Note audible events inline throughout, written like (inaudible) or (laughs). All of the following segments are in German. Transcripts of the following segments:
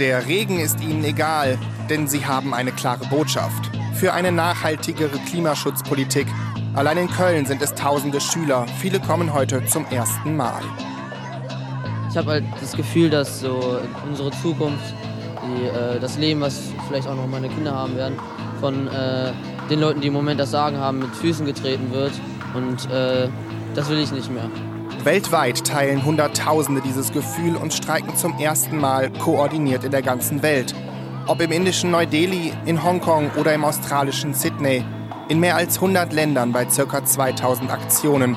Der Regen ist ihnen egal, denn sie haben eine klare Botschaft. Für eine nachhaltigere Klimaschutzpolitik. Allein in Köln sind es tausende Schüler. Viele kommen heute zum ersten Mal. Ich habe halt das Gefühl, dass so unsere Zukunft, die, äh, das Leben, was vielleicht auch noch meine Kinder haben werden, von äh, den Leuten, die im Moment das Sagen haben, mit Füßen getreten wird. Und äh, das will ich nicht mehr. Weltweit teilen Hunderttausende dieses Gefühl und streiken zum ersten Mal koordiniert in der ganzen Welt. Ob im indischen Neu-Delhi, in Hongkong oder im australischen Sydney. In mehr als 100 Ländern bei ca. 2000 Aktionen.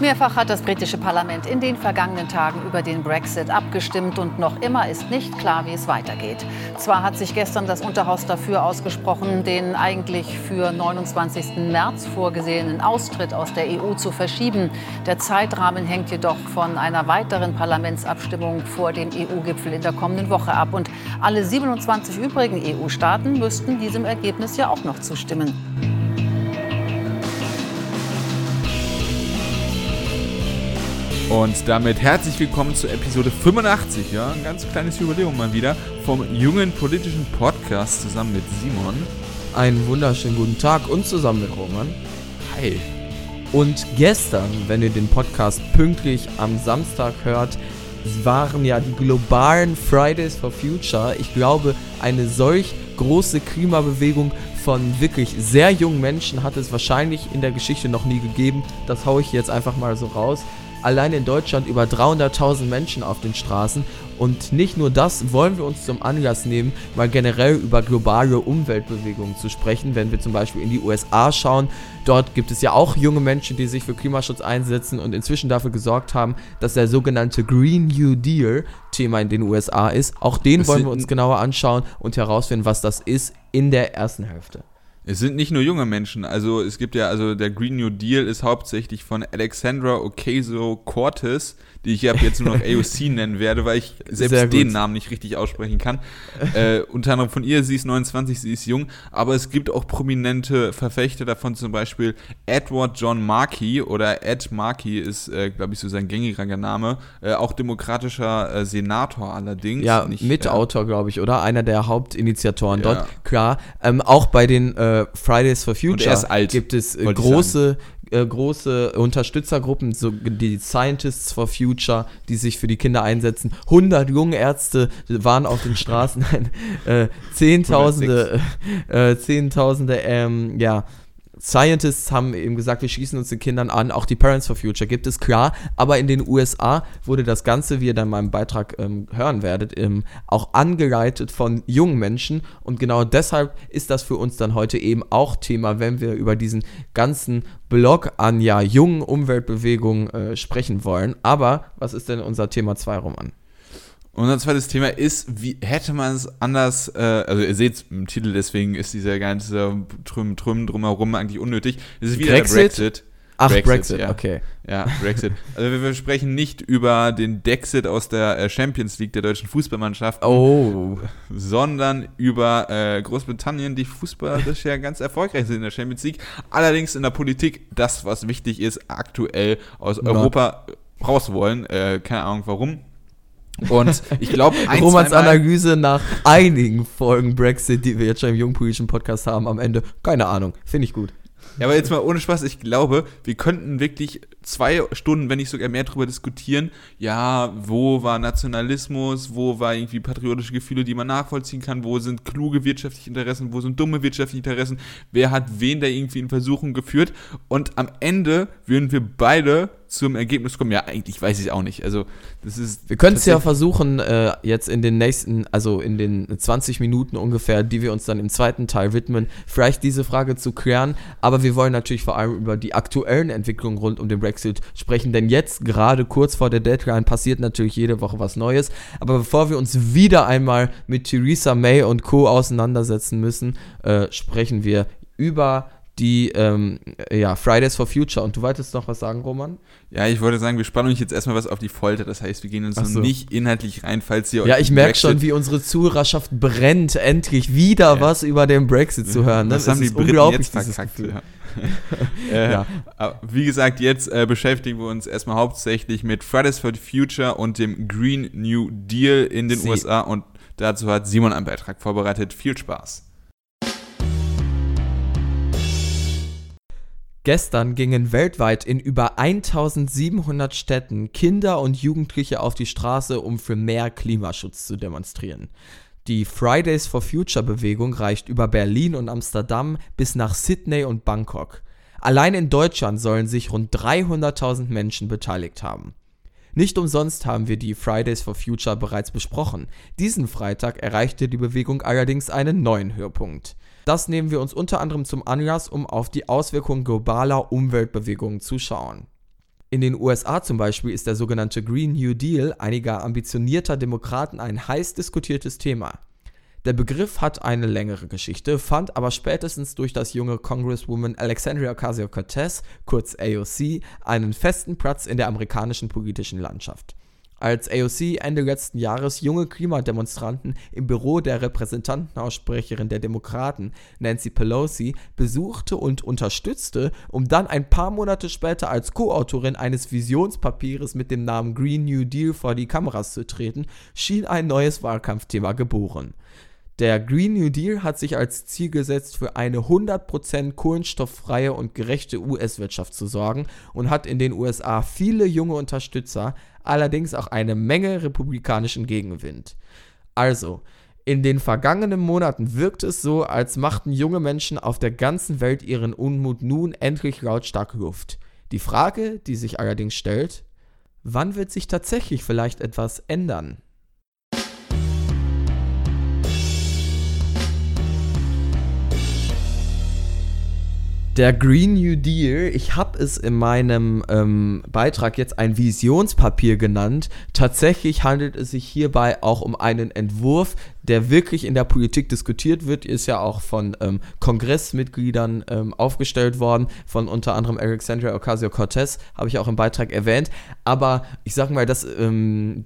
Mehrfach hat das britische Parlament in den vergangenen Tagen über den Brexit abgestimmt und noch immer ist nicht klar, wie es weitergeht. Zwar hat sich gestern das Unterhaus dafür ausgesprochen, den eigentlich für 29. März vorgesehenen Austritt aus der EU zu verschieben. Der Zeitrahmen hängt jedoch von einer weiteren Parlamentsabstimmung vor dem EU-Gipfel in der kommenden Woche ab. Und alle 27 übrigen EU-Staaten müssten diesem Ergebnis ja auch noch zustimmen. Und damit herzlich willkommen zur Episode 85, ja, ein ganz kleines Jubiläum mal wieder vom jungen politischen Podcast zusammen mit Simon. Einen wunderschönen guten Tag und zusammen mit Roman. Hi. Und gestern, wenn ihr den Podcast pünktlich am Samstag hört, waren ja die globalen Fridays for Future. Ich glaube, eine solch große Klimabewegung von wirklich sehr jungen Menschen hat es wahrscheinlich in der Geschichte noch nie gegeben. Das haue ich jetzt einfach mal so raus allein in Deutschland über 300.000 Menschen auf den Straßen. Und nicht nur das wollen wir uns zum Anlass nehmen, mal generell über globale Umweltbewegungen zu sprechen. Wenn wir zum Beispiel in die USA schauen, dort gibt es ja auch junge Menschen, die sich für Klimaschutz einsetzen und inzwischen dafür gesorgt haben, dass der sogenannte Green New Deal Thema in den USA ist. Auch den wollen wir uns genauer anschauen und herausfinden, was das ist in der ersten Hälfte. Es sind nicht nur junge Menschen, also es gibt ja, also der Green New Deal ist hauptsächlich von Alexandra Ocasio-Cortez, die ich ab jetzt nur noch (laughs) AOC nennen werde, weil ich selbst den Namen nicht richtig aussprechen kann. äh, unter anderem von ihr, sie ist 29, sie ist jung, aber es gibt auch prominente Verfechter davon, zum Beispiel Edward John Markey oder Ed Markey ist, äh, glaube ich, so sein gängiger Name, äh, auch demokratischer äh, Senator allerdings. Ja, nicht, Mitautor, glaube ich, oder? Einer der Hauptinitiatoren ja. dort. Klar, ähm, auch bei den äh, Fridays for Future gibt es äh, große äh, große Unterstützergruppen, so die Scientists for Future, die sich für die Kinder einsetzen. 100 junge Ärzte waren auf den Straßen, (laughs) äh, Zehntausende, äh, Zehntausende, ähm, ja, Scientists haben eben gesagt, wir schießen uns den Kindern an. Auch die Parents for Future gibt es, klar. Aber in den USA wurde das Ganze, wie ihr dann in meinem Beitrag ähm, hören werdet, ähm, auch angeleitet von jungen Menschen. Und genau deshalb ist das für uns dann heute eben auch Thema, wenn wir über diesen ganzen Blog an ja jungen Umweltbewegungen äh, sprechen wollen. Aber was ist denn unser Thema 2, Roman? Unser zweites Thema ist, wie hätte man es anders, äh, also ihr seht es im Titel, deswegen ist dieser ganze Trüm, Trüm drumherum eigentlich unnötig. Es ist wieder Brexit. Brexit. Ach, Brexit, Brexit ja. okay. Ja, Brexit. Also wir, wir, sprechen nicht über den Dexit aus der äh, Champions League der deutschen Fußballmannschaft, oh. sondern über äh, Großbritannien, die fußballisch ja ganz erfolgreich sind in der Champions League. Allerdings in der Politik das, was wichtig ist, aktuell aus Europa raus wollen. Äh, keine Ahnung warum. Und ich glaube, Romans Analyse nach einigen Folgen Brexit, die wir jetzt schon im jungpolitischen Podcast haben, am Ende, keine Ahnung, finde ich gut. Ja, aber jetzt mal ohne Spaß, ich glaube, wir könnten wirklich zwei Stunden, wenn nicht sogar mehr darüber diskutieren, ja, wo war Nationalismus, wo war irgendwie patriotische Gefühle, die man nachvollziehen kann, wo sind kluge wirtschaftliche Interessen, wo sind dumme wirtschaftliche Interessen, wer hat wen da irgendwie in Versuchung geführt? Und am Ende würden wir beide zum Ergebnis kommen, ja, eigentlich weiß ich es auch nicht. Also, das ist. Wir können es ja versuchen, äh, jetzt in den nächsten, also in den 20 Minuten ungefähr, die wir uns dann im zweiten Teil widmen, vielleicht diese Frage zu klären. Aber wir wollen natürlich vor allem über die aktuellen Entwicklungen rund um den Brexit sprechen, denn jetzt, gerade kurz vor der Deadline, passiert natürlich jede Woche was Neues. Aber bevor wir uns wieder einmal mit Theresa May und Co. auseinandersetzen müssen, äh, sprechen wir über die ähm, ja, Fridays for Future. Und du wolltest noch was sagen, Roman? Ja, ich wollte sagen, wir spannen uns jetzt erstmal was auf die Folter. Das heißt, wir gehen uns so. nicht inhaltlich rein, falls ihr Ja, ich merke schon, wie unsere Zuhörerschaft brennt, endlich wieder ja. was über den Brexit zu hören. Ne? Das, das haben die Briten jetzt verkackt. (laughs) Ja. äh, ja. Wie gesagt, jetzt äh, beschäftigen wir uns erstmal hauptsächlich mit Fridays for Future und dem Green New Deal in den Sie. USA und dazu hat Simon einen Beitrag vorbereitet. Viel Spaß. Gestern gingen weltweit in über 1700 Städten Kinder und Jugendliche auf die Straße, um für mehr Klimaschutz zu demonstrieren. Die Fridays for Future Bewegung reicht über Berlin und Amsterdam bis nach Sydney und Bangkok. Allein in Deutschland sollen sich rund 300.000 Menschen beteiligt haben. Nicht umsonst haben wir die Fridays for Future bereits besprochen. Diesen Freitag erreichte die Bewegung allerdings einen neuen Höhepunkt. Das nehmen wir uns unter anderem zum Anlass, um auf die Auswirkungen globaler Umweltbewegungen zu schauen. In den USA zum Beispiel ist der sogenannte Green New Deal einiger ambitionierter Demokraten ein heiß diskutiertes Thema. Der Begriff hat eine längere Geschichte, fand aber spätestens durch das junge Congresswoman Alexandria Ocasio-Cortez, kurz AOC, einen festen Platz in der amerikanischen politischen Landschaft als AOC Ende letzten Jahres junge Klimademonstranten im Büro der Repräsentantenaussprecherin der Demokraten, Nancy Pelosi, besuchte und unterstützte, um dann ein paar Monate später als Co-Autorin eines Visionspapiers mit dem Namen Green New Deal vor die Kameras zu treten, schien ein neues Wahlkampfthema geboren. Der Green New Deal hat sich als Ziel gesetzt, für eine 100% kohlenstofffreie und gerechte US-Wirtschaft zu sorgen und hat in den USA viele junge Unterstützer, allerdings auch eine Menge republikanischen Gegenwind. Also, in den vergangenen Monaten wirkt es so, als machten junge Menschen auf der ganzen Welt ihren Unmut nun endlich lautstark Luft. Die Frage, die sich allerdings stellt, wann wird sich tatsächlich vielleicht etwas ändern? Der Green New Deal, ich habe es in meinem ähm, Beitrag jetzt ein Visionspapier genannt. Tatsächlich handelt es sich hierbei auch um einen Entwurf, der wirklich in der Politik diskutiert wird, ist ja auch von ähm, Kongressmitgliedern ähm, aufgestellt worden, von unter anderem Alexandria Ocasio-Cortez, habe ich auch im Beitrag erwähnt. Aber ich sage mal, dass ähm,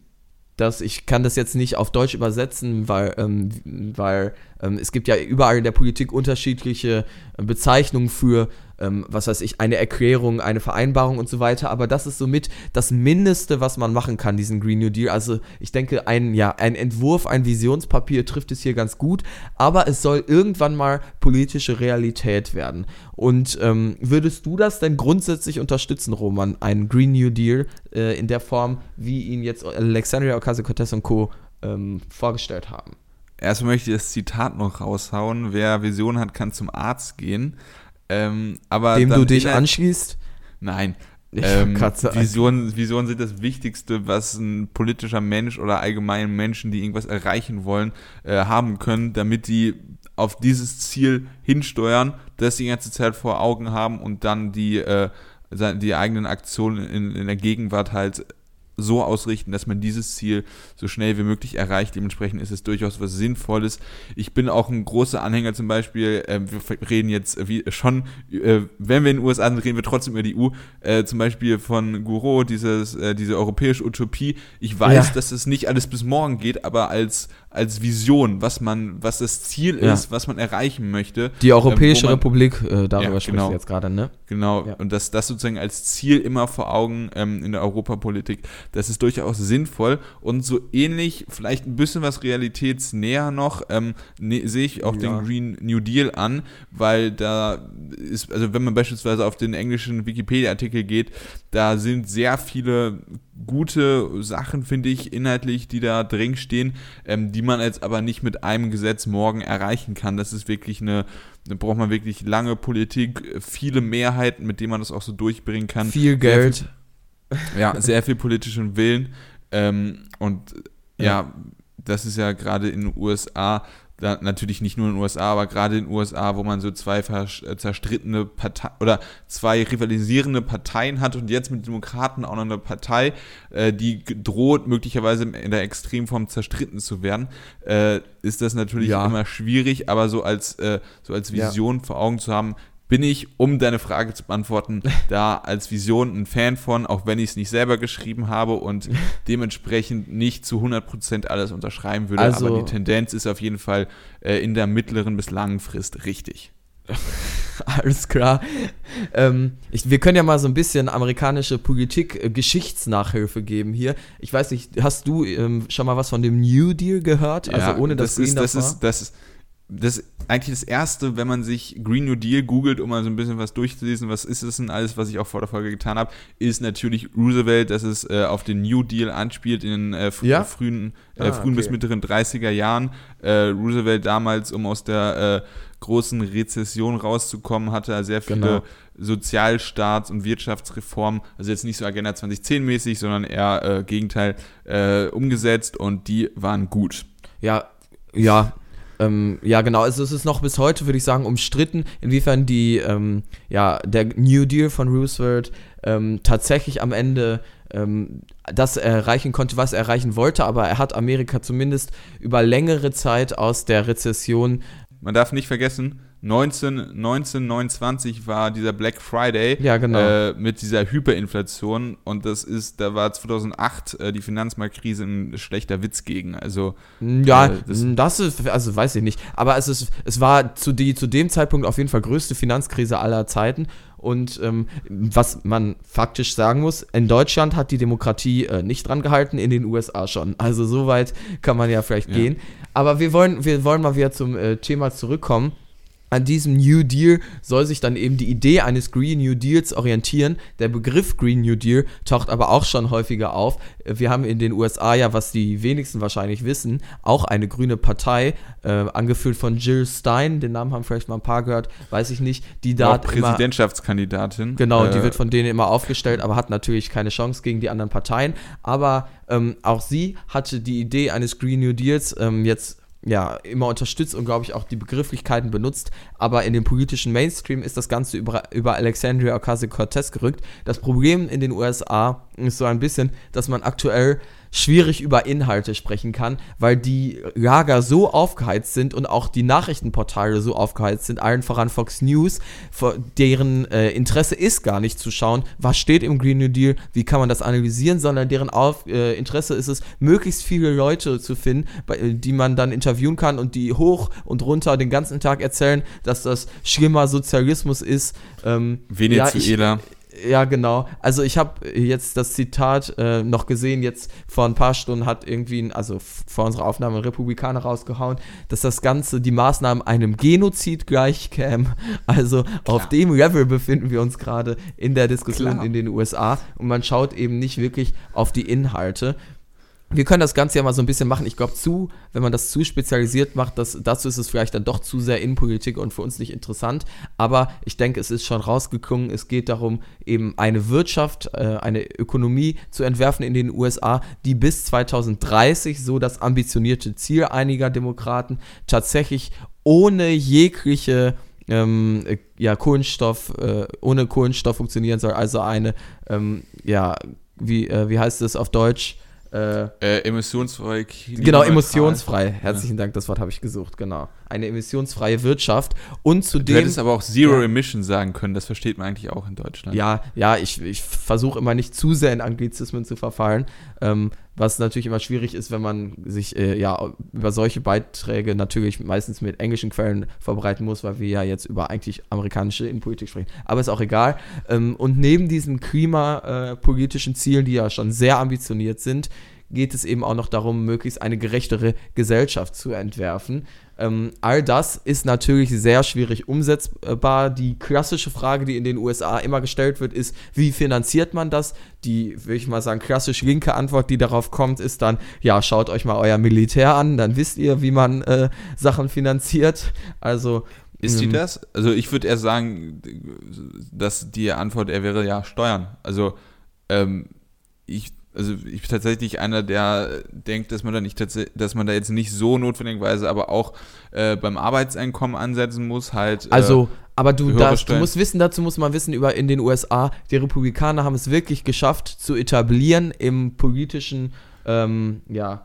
dass ich kann das jetzt nicht auf Deutsch übersetzen, weil, ähm, weil es gibt ja überall in der Politik unterschiedliche äh, Bezeichnungen für ähm, was weiß ich, eine Erklärung, eine Vereinbarung und so weiter. Aber das ist somit das Mindeste, was man machen kann, diesen Green New Deal. Also ich denke, ein, ja, ein Entwurf, ein Visionspapier trifft es hier ganz gut, aber es soll irgendwann mal politische Realität werden. Und ähm, würdest du das denn grundsätzlich unterstützen, Roman, einen Green New Deal äh, in der Form, wie ihn jetzt Alexandria Ocasio-Cortez und Co. Ähm, vorgestellt haben? Erstmal möchte ich das Zitat noch raushauen. Wer Vision hat, kann zum Arzt gehen. Ähm, aber Dem du dich anschließt? Nein. Ähm, Visionen, Visionen sind das Wichtigste, was ein politischer Mensch oder allgemein Menschen, die irgendwas erreichen wollen, äh, haben können, damit die auf dieses Ziel hinsteuern, das sie die ganze Zeit vor Augen haben und dann die, äh, die eigenen Aktionen in, in der Gegenwart halt so ausrichten, dass man dieses Ziel so schnell wie möglich erreicht. Dementsprechend ist es durchaus was Sinnvolles. Ich bin auch ein großer Anhänger zum Beispiel, äh, wir reden jetzt wie, schon, äh, wenn wir in den USA sind, reden wir trotzdem über die EU, äh, zum Beispiel von Gouraud, dieses, äh, diese europäische Utopie. Ich weiß, ja. dass es nicht alles bis morgen geht, aber als, als Vision, was man, was das Ziel ja. ist, was man erreichen möchte. Die Europäische man, Republik, äh, darüber ja, sprichst genau, du jetzt gerade, ne? Genau, und dass das sozusagen als Ziel immer vor Augen ähm, in der Europapolitik das ist durchaus sinnvoll und so ähnlich, vielleicht ein bisschen was realitätsnäher noch, ähm, ne, sehe ich auch ja. den Green New Deal an, weil da ist, also wenn man beispielsweise auf den englischen Wikipedia-Artikel geht, da sind sehr viele gute Sachen, finde ich, inhaltlich, die da drin stehen, ähm, die man jetzt aber nicht mit einem Gesetz morgen erreichen kann. Das ist wirklich eine, da braucht man wirklich lange Politik, viele Mehrheiten, mit denen man das auch so durchbringen kann. Viel Geld. Viel, ja, sehr (laughs) viel politischen Willen. Ähm, und ja, ja, das ist ja gerade in den USA, da, natürlich nicht nur in den USA, aber gerade in den USA, wo man so zwei äh, zerstrittene Parteien oder zwei rivalisierende Parteien hat und jetzt mit Demokraten auch noch eine Partei, äh, die droht möglicherweise in der Extremform zerstritten zu werden, äh, ist das natürlich ja. immer schwierig, aber so als, äh, so als Vision ja. vor Augen zu haben, bin ich, um deine Frage zu beantworten, (laughs) da als Vision ein Fan von, auch wenn ich es nicht selber geschrieben habe und (laughs) dementsprechend nicht zu 100% alles unterschreiben würde. Also, aber die Tendenz ist auf jeden Fall äh, in der mittleren bis langen Frist richtig. (laughs) Alles klar. Ähm, ich, wir können ja mal so ein bisschen amerikanische Politik-Geschichtsnachhilfe äh, geben hier. Ich weiß nicht, hast du ähm, schon mal was von dem New Deal gehört? Also ja, ohne dass das ist, das ist, das ist das ist eigentlich das erste, wenn man sich Green New Deal googelt, um mal so ein bisschen was durchzulesen, was ist es denn alles, was ich auch vor der Folge getan habe, ist natürlich Roosevelt, dass es äh, auf den New Deal anspielt in den äh, fr ja? frühen, äh, ah, frühen okay. bis mittleren 30er Jahren. Äh, Roosevelt damals, um aus der äh, großen Rezession rauszukommen, hatte sehr viele genau. Sozialstaats- und Wirtschaftsreformen, also jetzt nicht so Agenda 2010 mäßig, sondern eher äh, Gegenteil umgesetzt und die waren gut. Ja, ja, ähm, ja, genau. Also es ist noch bis heute, würde ich sagen, umstritten, inwiefern die, ähm, ja, der New Deal von Roosevelt ähm, tatsächlich am Ende ähm, das erreichen konnte, was er erreichen wollte. Aber er hat Amerika zumindest über längere Zeit aus der Rezession. Man darf nicht vergessen, 19, 1929 war dieser Black Friday ja, genau. äh, mit dieser Hyperinflation und das ist, da war 2008 äh, die Finanzmarktkrise ein schlechter Witz gegen. Also ja, äh, das, das, ist, also weiß ich nicht, aber es ist, es war zu, die, zu dem Zeitpunkt auf jeden Fall größte Finanzkrise aller Zeiten und ähm, was man faktisch sagen muss, in Deutschland hat die Demokratie äh, nicht dran gehalten, in den USA schon. Also so weit kann man ja vielleicht ja. gehen. Aber wir wollen, wir wollen mal wieder zum äh, Thema zurückkommen an diesem New Deal soll sich dann eben die Idee eines Green New Deals orientieren. Der Begriff Green New Deal taucht aber auch schon häufiger auf. Wir haben in den USA ja, was die wenigsten wahrscheinlich wissen, auch eine grüne Partei, äh, angeführt von Jill Stein, den Namen haben vielleicht mal ein paar gehört, weiß ich nicht, die da Präsidentschaftskandidatin. Immer, genau, äh, die wird von denen immer aufgestellt, aber hat natürlich keine Chance gegen die anderen Parteien. Aber ähm, auch sie hatte die Idee eines Green New Deals ähm, jetzt ja, immer unterstützt und, glaube ich, auch die Begrifflichkeiten benutzt. Aber in dem politischen Mainstream ist das Ganze über, über Alexandria Ocasio-Cortez gerückt. Das Problem in den USA ist so ein bisschen, dass man aktuell schwierig über Inhalte sprechen kann, weil die Lager so aufgeheizt sind und auch die Nachrichtenportale so aufgeheizt sind, allen voran Fox News, deren äh, Interesse ist gar nicht zu schauen, was steht im Green New Deal, wie kann man das analysieren, sondern deren Auf, äh, Interesse ist es, möglichst viele Leute zu finden, bei, die man dann interviewen kann und die hoch und runter den ganzen Tag erzählen, dass das schlimmer Sozialismus ist. Ähm, Venezuela. Ja, ich, ja, genau. Also ich habe jetzt das Zitat äh, noch gesehen, jetzt vor ein paar Stunden hat irgendwie, also vor unserer Aufnahme ein Republikaner rausgehauen, dass das Ganze, die Maßnahmen einem Genozid gleichkämen. (laughs) Also Klar. auf dem Level befinden wir uns gerade in der Diskussion Klar. in den USA und man schaut eben nicht wirklich auf die Inhalte wir können das Ganze ja mal so ein bisschen machen. Ich glaube, zu, wenn man das zu spezialisiert macht, das, dazu ist es vielleicht dann doch zu sehr Innenpolitik und für uns nicht interessant. Aber ich denke, es ist schon rausgekommen. Es geht darum, eben eine Wirtschaft, äh, eine Ökonomie zu entwerfen in den USA, die bis 2030, so das ambitionierte Ziel einiger Demokraten, tatsächlich ohne jegliche ähm, ja, Kohlenstoff, äh, ohne Kohlenstoff funktionieren soll. Also eine, ähm, ja, wie, äh, wie heißt es auf Deutsch? Äh, äh, emissionsfrei. Genau, emissionsfrei. Herzlichen ja. Dank, das Wort habe ich gesucht, genau. Eine emissionsfreie Wirtschaft und zudem. Du hättest aber auch Zero ja. Emission sagen können, das versteht man eigentlich auch in Deutschland. Ja, ja, ich, ich versuche immer nicht zu sehr in Anglizismen zu verfallen, ähm, was natürlich immer schwierig ist, wenn man sich äh, ja über solche Beiträge natürlich meistens mit englischen Quellen vorbereiten muss, weil wir ja jetzt über eigentlich amerikanische Innenpolitik sprechen. Aber ist auch egal. Ähm, und neben diesen klimapolitischen Zielen, die ja schon sehr ambitioniert sind, geht es eben auch noch darum, möglichst eine gerechtere Gesellschaft zu entwerfen. Ähm, all das ist natürlich sehr schwierig umsetzbar. Die klassische Frage, die in den USA immer gestellt wird, ist, wie finanziert man das? Die, würde ich mal sagen, klassisch linke Antwort, die darauf kommt, ist dann, ja, schaut euch mal euer Militär an, dann wisst ihr, wie man äh, Sachen finanziert. Also ist die ähm, das? Also ich würde eher sagen, dass die Antwort eher wäre ja Steuern. Also ähm, ich also ich bin tatsächlich einer, der denkt, dass man da nicht dass man da jetzt nicht so notwendigerweise, aber auch äh, beim Arbeitseinkommen ansetzen muss, halt. Äh, also, aber du, das, du musst wissen, dazu muss man wissen, über in den USA, die Republikaner haben es wirklich geschafft zu etablieren im politischen ähm, ja,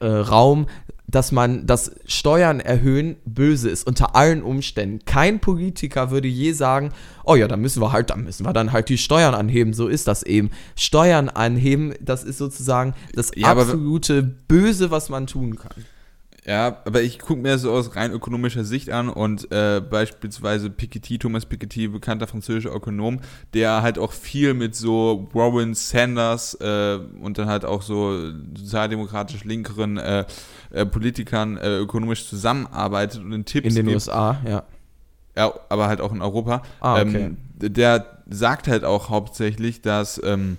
äh, Raum, dass man das Steuern erhöhen böse ist unter allen Umständen. Kein Politiker würde je sagen, oh ja, dann müssen wir halt, dann müssen wir dann halt die Steuern anheben. So ist das eben. Steuern anheben, das ist sozusagen das ja, absolute Böse, was man tun kann. Ja, aber ich gucke mir das so aus rein ökonomischer Sicht an und äh, beispielsweise Piketty, Thomas Piketty, bekannter französischer Ökonom, der halt auch viel mit so Warren Sanders äh, und dann halt auch so sozialdemokratisch linkeren äh, äh Politikern äh, ökonomisch zusammenarbeitet und in Tipps In den gibt. USA, ja. Ja, aber halt auch in Europa. Ah, okay. Ähm, der sagt halt auch hauptsächlich, dass ähm,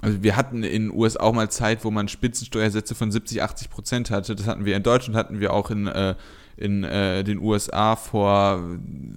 also wir hatten in den USA auch mal Zeit, wo man Spitzensteuersätze von 70, 80 Prozent hatte. Das hatten wir in Deutschland, hatten wir auch in, äh, in äh, den USA vor,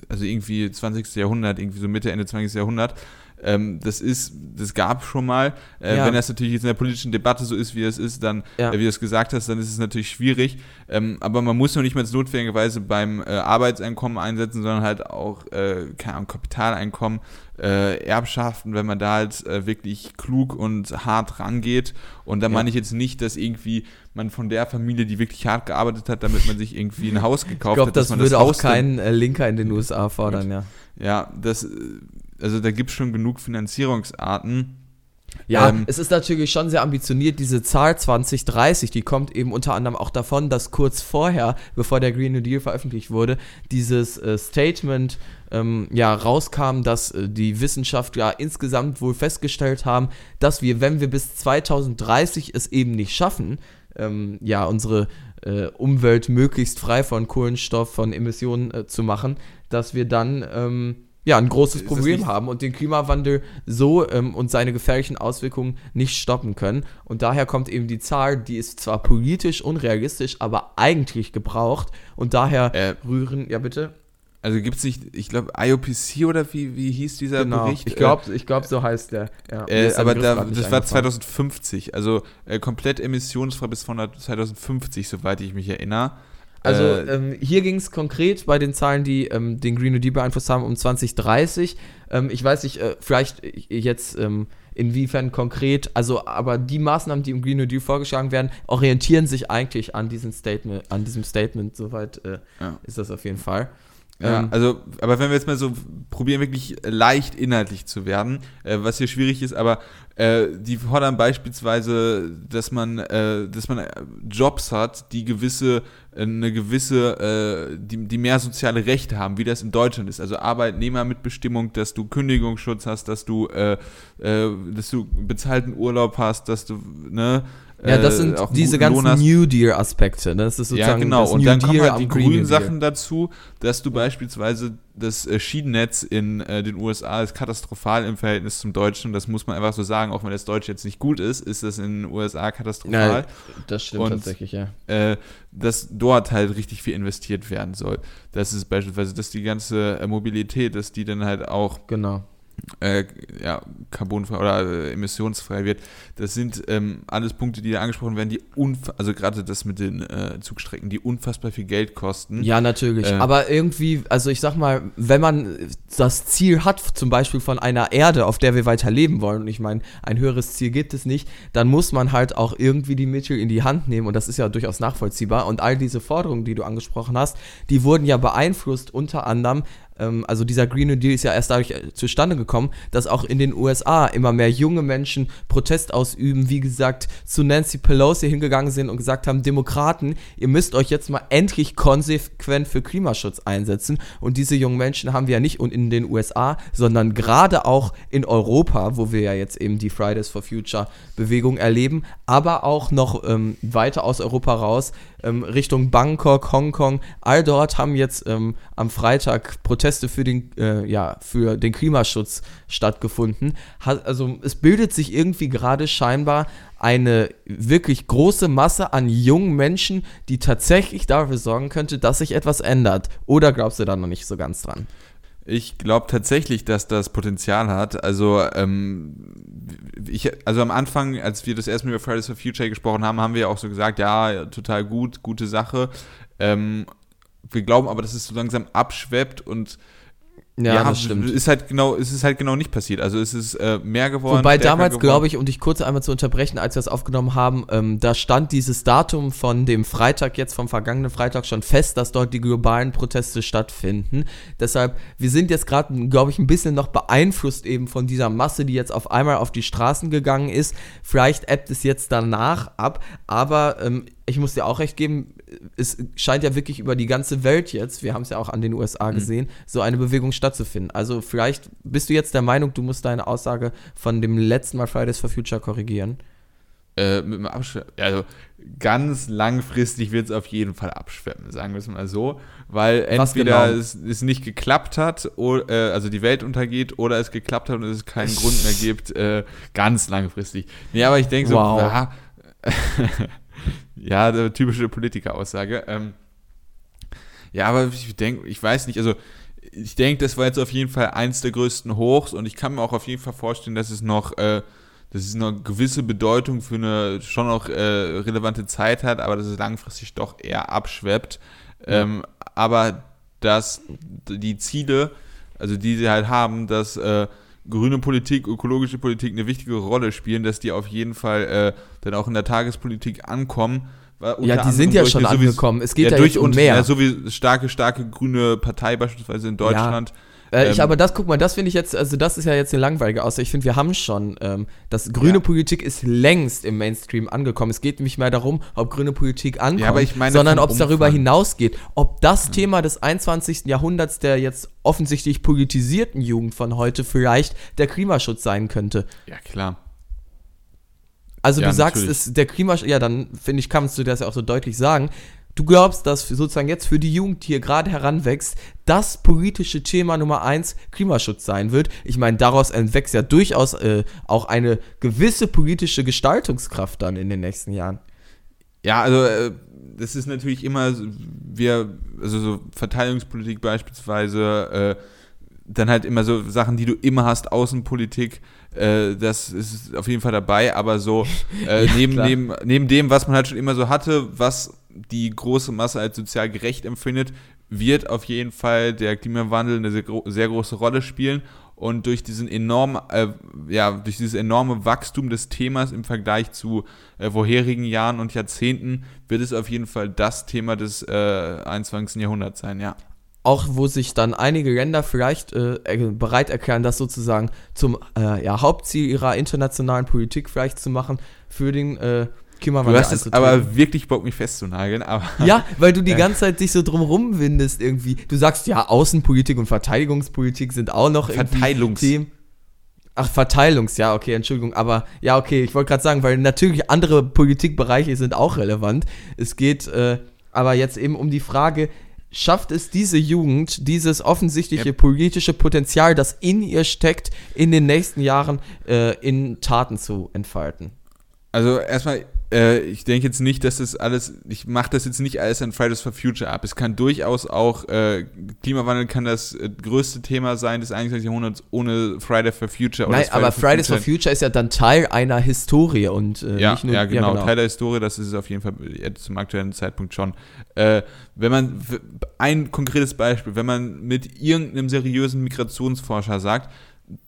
also irgendwie 20. Jahrhundert, irgendwie so Mitte, Ende 20. Jahrhundert. Ähm, das ist, das gab schon mal. Äh, ja. Wenn das natürlich jetzt in der politischen Debatte so ist, wie es ist, dann, ja. äh, wie du es gesagt hast, dann ist es natürlich schwierig. Ähm, aber man muss noch nicht mal notwendigerweise beim äh, Arbeitseinkommen einsetzen, sondern halt auch, äh, keine Ahnung, Kapitaleinkommen, äh, Erbschaften, wenn man da halt äh, wirklich klug und hart rangeht. Und da ja. meine ich jetzt nicht, dass irgendwie man von der Familie, die wirklich hart gearbeitet hat, damit man sich irgendwie ein Haus gekauft ich glaub, hat. Das würde das auch kein Linker in den USA fordern, ja. Ja, das also da gibt es schon genug Finanzierungsarten. Ja, ähm, es ist natürlich schon sehr ambitioniert, diese Zahl 2030, die kommt eben unter anderem auch davon, dass kurz vorher, bevor der Green New Deal veröffentlicht wurde, dieses äh, Statement ähm, ja rauskam, dass äh, die Wissenschaftler insgesamt wohl festgestellt haben, dass wir, wenn wir bis 2030 es eben nicht schaffen, ähm, ja, unsere äh, Umwelt möglichst frei von Kohlenstoff, von Emissionen äh, zu machen, dass wir dann ähm, ja, ein großes Problem haben und den Klimawandel so ähm, und seine gefährlichen Auswirkungen nicht stoppen können. Und daher kommt eben die Zahl, die ist zwar politisch unrealistisch, aber eigentlich gebraucht. Und daher äh, rühren, ja bitte. Also gibt es nicht, ich glaube, IOPC oder wie, wie hieß dieser genau. Bericht? Ich glaube, ich glaub, so heißt der. Ja, äh, aber da, das war 2050, also äh, komplett emissionsfrei bis 2050, soweit ich mich erinnere. Also äh, ähm, hier ging es konkret bei den Zahlen, die ähm, den Green New Deal beeinflusst haben, um 2030. Ähm, ich weiß nicht, äh, vielleicht jetzt ähm, inwiefern konkret, also aber die Maßnahmen, die im Green New Deal vorgeschlagen werden, orientieren sich eigentlich an diesem Statement, an diesem Statement. Soweit äh, ja. ist das auf jeden Fall. Ja, ähm, also, aber wenn wir jetzt mal so probieren, wirklich leicht inhaltlich zu werden, äh, was hier schwierig ist, aber äh, die fordern beispielsweise, dass man, äh, dass man Jobs hat, die gewisse, äh, eine gewisse, äh, die, die mehr soziale Rechte haben, wie das in Deutschland ist. Also Arbeitnehmermitbestimmung, dass du Kündigungsschutz hast, dass du, äh, dass du bezahlten Urlaub hast, dass du, ne, ja, das sind äh, diese ganzen Lonas. New Deal-Aspekte. Ne? Das ist sozusagen ja, genau. Das und New dann Deal kommen halt die grünen Sachen dazu, dass du beispielsweise das äh, Schienennetz in äh, den USA ist katastrophal im Verhältnis zum Deutschen. Das muss man einfach so sagen, auch wenn das Deutsch jetzt nicht gut ist, ist das in den USA katastrophal. Ja, das stimmt und, tatsächlich, ja. Äh, dass dort halt richtig viel investiert werden soll. Das ist beispielsweise, dass die ganze äh, Mobilität, dass die dann halt auch genau äh, ja, carbonfrei oder äh, emissionsfrei wird. Das sind ähm, alles Punkte, die da angesprochen werden, die also gerade das mit den äh, Zugstrecken, die unfassbar viel Geld kosten. Ja, natürlich. Äh, Aber irgendwie, also ich sag mal, wenn man das Ziel hat, zum Beispiel von einer Erde, auf der wir weiter leben wollen, und ich meine, ein höheres Ziel gibt es nicht, dann muss man halt auch irgendwie die Mittel in die Hand nehmen und das ist ja durchaus nachvollziehbar. Und all diese Forderungen, die du angesprochen hast, die wurden ja beeinflusst unter anderem ähm, also dieser Green New Deal ist ja erst dadurch äh, zustande gekommen, dass auch in den USA immer mehr junge Menschen Protest ausüben, wie gesagt, zu Nancy Pelosi hingegangen sind und gesagt haben, Demokraten, ihr müsst euch jetzt mal endlich konsequent für Klimaschutz einsetzen. Und diese jungen Menschen haben wir ja nicht in den USA, sondern gerade auch in Europa, wo wir ja jetzt eben die Fridays for Future Bewegung erleben, aber auch noch ähm, weiter aus Europa raus, ähm, Richtung Bangkok, Hongkong, all dort haben jetzt ähm, am Freitag Proteste für den, äh, ja, für den Klimaschutz stattgefunden. Hat, also es bildet sich irgendwie gerade scheinbar eine wirklich große Masse an jungen Menschen, die tatsächlich dafür sorgen könnte, dass sich etwas ändert. Oder glaubst du da noch nicht so ganz dran? Ich glaube tatsächlich, dass das Potenzial hat. Also, ähm, ich, also am Anfang, als wir das erste Mal über Fridays for Future gesprochen haben, haben wir ja auch so gesagt, ja, total gut, gute Sache. Ähm, wir glauben aber, dass es so langsam abschweppt und Ja, ja, das stimmt. Ist halt genau, es ist halt genau nicht passiert. Also es ist äh, mehr geworden. Wobei damals, glaube ich, um dich kurz einmal zu unterbrechen, als wir es aufgenommen haben, ähm, da stand dieses Datum von dem Freitag jetzt, vom vergangenen Freitag schon fest, dass dort die globalen Proteste stattfinden. Deshalb, wir sind jetzt gerade, glaube ich, ein bisschen noch beeinflusst eben von dieser Masse, die jetzt auf einmal auf die Straßen gegangen ist. Vielleicht ebbt es jetzt danach ab, aber ähm, ich muss dir auch recht geben, es scheint ja wirklich über die ganze Welt jetzt, wir haben es ja auch an den USA mhm. gesehen, mhm. so eine Bewegung stattzufinden. Also vielleicht bist du jetzt der Meinung, du musst deine Aussage von dem letzten Mal Fridays for Future korrigieren? Äh, mit dem also ganz langfristig wird es auf jeden Fall abschwemmen, sagen wir es mal so, weil entweder genau? es, es, nicht geklappt hat, oder, äh, also die Welt untergeht, oder es geklappt hat und es keinen Grund mehr gibt, äh, ganz langfristig. Nee, aber ich denke so, wow. (laughs) ja, typische Politikeraussage. Ähm, ja, aber ich denke, ich weiß nicht, also ich denke, das war jetzt auf jeden Fall eins der größten Hochs und ich kann mir auch auf jeden Fall vorstellen, dass es noch, äh, dass es eine gewisse Bedeutung für eine schon noch äh, relevante Zeit hat, aber dass es langfristig doch eher abschweppt. Ja. Ähm, aber dass die Ziele, also die sie halt haben, dass äh, grüne Politik, ökologische Politik eine wichtige Rolle spielen, dass die auf jeden Fall äh, dann auch in der Tagespolitik ankommen. Ja, die sind ja schon angekommen. Es geht ja, ja durch um mehr. Ja, so wie starke, starke grüne Partei beispielsweise in Deutschland. Ja. Äh, ich, ähm, aber das, guck mal, das finde ich jetzt, also das ist ja jetzt eine langweilige Aussage. Ich finde, wir haben schon, ähm, das grüne ja. Politik ist längst im Mainstream angekommen. Es geht nicht mehr darum, ob grüne Politik ankommt, ja, sondern ob es darüber hinausgeht. Ob das ja. Thema des 21. Jahrhunderts der jetzt offensichtlich politisierten Jugend von heute vielleicht der Klimaschutz sein könnte. Ja, klar. Also ja, du sagst, es, der Klimaschutz, ja, dann finde ich, kannst du das ja auch so deutlich sagen. Du glaubst, dass sozusagen jetzt für die Jugend, die hier gerade heranwächst, das politische Thema Nummer eins Klimaschutz sein wird. Ich meine, daraus entwächst ja durchaus äh, auch eine gewisse politische Gestaltungskraft dann in den nächsten Jahren. Ja, also äh, das ist natürlich immer, wir, also so Verteidigungspolitik beispielsweise, äh, dann halt immer so Sachen, die du immer hast, Außenpolitik, äh, das ist auf jeden Fall dabei, aber so äh, (laughs) ja, neben, neben, neben dem, was man halt schon immer so hatte, was die große Masse als sozial gerecht empfindet, wird auf jeden Fall der Klimawandel eine sehr, sehr große Rolle spielen. Und durch diesen enormen, äh, ja, durch dieses enorme Wachstum des Themas im Vergleich zu äh, vorherigen Jahren und Jahrzehnten wird es auf jeden Fall das Thema des äh, 21. Jahrhunderts sein, ja auch wo sich dann einige Länder vielleicht äh, bereit erklären, das sozusagen zum äh, ja, Hauptziel ihrer internationalen Politik vielleicht zu machen für den Klimawandel. Du hast es aber wirklich Bock, mich festzunageln. Aber ja, weil du die (laughs) ganze Zeit dich so drumrum windest irgendwie. Du sagst ja, Außenpolitik und Verteidigungspolitik sind auch noch Verteilungs. Themen. Ach, Verteilungs, ja, okay, Entschuldigung. Aber ja, okay, ich wollte gerade sagen, weil natürlich andere Politikbereiche sind auch relevant. Es geht äh, aber jetzt eben um die Frage, schafft es diese Jugend, dieses offensichtliche politische Potenzial, das in ihr steckt, in den nächsten Jahren äh, in Taten zu entfalten? Also erstmal, äh, ich denke jetzt nicht, dass das alles, ich mache das jetzt nicht alles an Fridays for Future ab. Es kann durchaus auch, äh, Klimawandel kann das äh, größte Thema sein des 21. Jahrhunderts ohne Friday for Future. Nein, aber for Fridays Future. for Future ist ja dann Teil einer Historie und äh, ja, nicht nur, ja, genau, ja, genau, Teil der Historie, das ist es auf jeden Fall zum aktuellen Zeitpunkt schon. Äh, wenn man, ein konkretes Beispiel, wenn man mit irgendeinem seriösen Migrationsforscher sagt,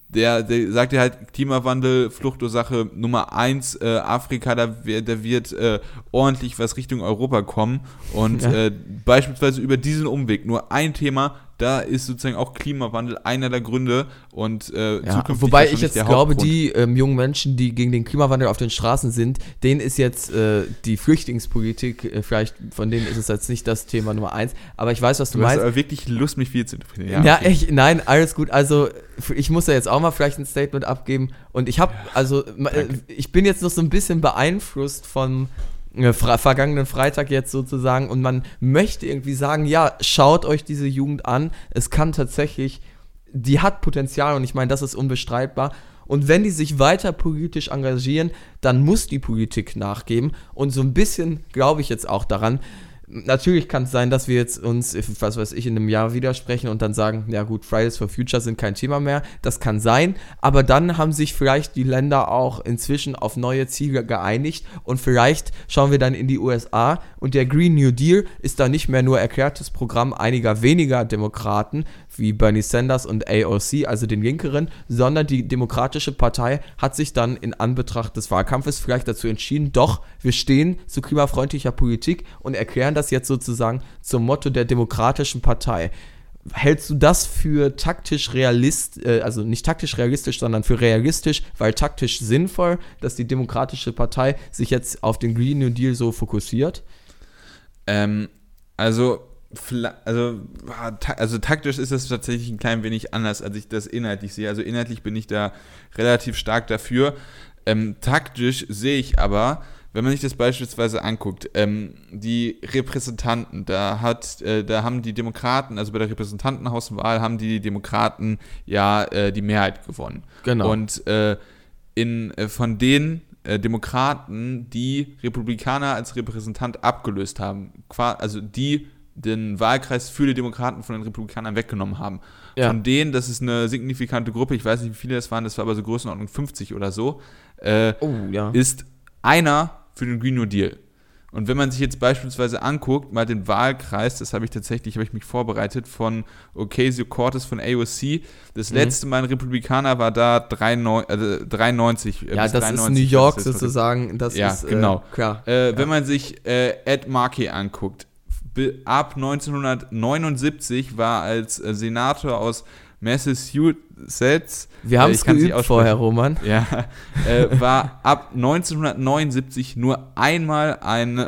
der, der sagt ja halt, Klimawandel, Fluchtursache Nummer eins, äh, Afrika, da, da wird äh, ordentlich was Richtung Europa kommen. Und ja. äh, beispielsweise über diesen Umweg, nur ein Thema, da ist sozusagen auch Klimawandel einer der Gründe und äh, ja, Wobei ich jetzt glaube, die ähm, jungen Menschen, die gegen den Klimawandel auf den Straßen sind, denen ist jetzt äh, die Flüchtlingspolitik, äh, vielleicht von denen ist es jetzt nicht das Thema Nummer eins, aber ich weiß, was du, du meinst. Du hast aber wirklich Lust, mich viel zu interpretieren. Ja, ja okay. ich, nein, alles gut. Also ich muss ja jetzt auch mal vielleicht ein Statement abgeben und ich habe, also äh, ich bin jetzt noch so ein bisschen beeinflusst von äh, vergangenen Freitag jetzt sozusagen und man möchte irgendwie sagen, ja, schaut euch diese Jugend an, es kann tatsächlich, die hat Potenzial und ich meine, das ist unbestreitbar. Und wenn die sich weiter politisch engagieren, dann muss die Politik nachgeben. Und so ein bisschen glaube ich jetzt auch daran, natürlich kann es sein, dass wir jetzt uns, was weiß ich, in einem Jahr widersprechen und dann sagen, ja gut, Fridays for Future sind kein Thema mehr. Das kann sein, aber dann haben sich vielleicht die Länder auch inzwischen auf neue Ziele geeinigt und vielleicht schauen wir dann in die USA und der Green New Deal ist da nicht mehr nur erklärtes Programm einiger weniger Demokraten, wie Bernie Sanders und AOC, also den Linkeren, sondern die Demokratische Partei hat sich dann in Anbetracht des Wahlkampfes vielleicht dazu entschieden, doch, wir stehen zu klimafreundlicher Politik und erklären das jetzt sozusagen zum Motto der Demokratischen Partei. Hältst du das für taktisch realistisch, äh, also nicht taktisch realistisch, sondern für realistisch, weil taktisch sinnvoll, dass die Demokratische Partei sich jetzt auf den Green New Deal so fokussiert? Ähm, also, also, also taktisch ist es tatsächlich ein klein wenig anders, als ich das inhaltlich sehe. Also inhaltlich bin ich da relativ stark dafür. Ähm, taktisch sehe ich aber, wenn man sich das beispielsweise anguckt, ähm, die Repräsentanten, da hat, äh, da haben die Demokraten, also bei der Repräsentantenhauswahl haben die Demokraten ja äh, die Mehrheit gewonnen. Genau. Und äh, in, äh, von den äh, Demokraten, die Republikaner als Repräsentant abgelöst haben, also die den Wahlkreis für die Demokraten von den Republikanern weggenommen haben. Ja. Von denen, das ist eine signifikante Gruppe, ich weiß nicht, wie viele das waren, das war aber so Größenordnung 50 oder so, äh, oh, ja. ist einer für den Green New Deal. Und wenn man sich jetzt beispielsweise anguckt, mal den Wahlkreis, das habe ich tatsächlich, habe ich mich vorbereitet, von Ocasio-Cortez von AOC. Das mhm. letzte Mal ein Republikaner war da 93. Also 93 ja, das 93, ist New York sozusagen. Das ja, ist, äh, genau. Äh, klar. Äh, ja. Wenn man sich äh, Ed Markey anguckt, ab 1979 war als äh, Senator aus Massachusetts. Wir haben es geübt vorher, Roman. Ja, äh, war ab 1979 nur einmal ein äh,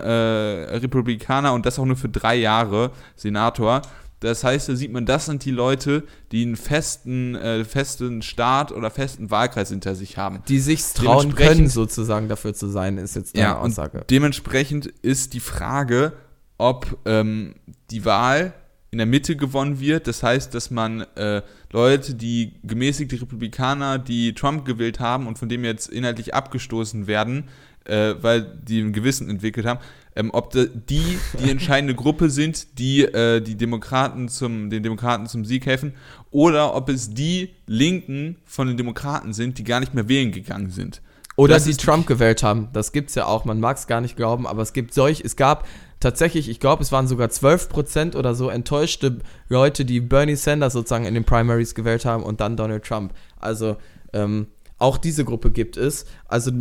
Republikaner und das auch nur für drei Jahre Senator. Das heißt, da sieht man, das sind die Leute, die einen festen, äh, festen Staat oder festen Wahlkreis hinter sich haben. Die sich trauen können, sozusagen dafür zu sein, ist jetzt deine ja, Aussage. dementsprechend ist die Frage, ob ähm, die Wahl in der Mitte gewonnen wird. Das heißt, dass man äh, Leute, die gemäßigte Republikaner, die Trump gewählt haben und von dem jetzt inhaltlich abgestoßen werden, äh, weil die ein Gewissen entwickelt haben, ähm, ob die die (laughs) entscheidende Gruppe sind, die äh, die Demokraten zum, den Demokraten zum Sieg helfen, oder ob es die Linken von den Demokraten sind, die gar nicht mehr wählen gegangen sind. Oder das die Trump gewählt haben. Das gibt es ja auch. Man mag es gar nicht glauben, aber es gibt solch, es gab tatsächlich, ich glaube, es waren sogar 12% oder so enttäuschte Leute, die Bernie Sanders sozusagen in den Primaries gewählt haben und dann Donald Trump. Also ähm, auch diese Gruppe gibt es. Also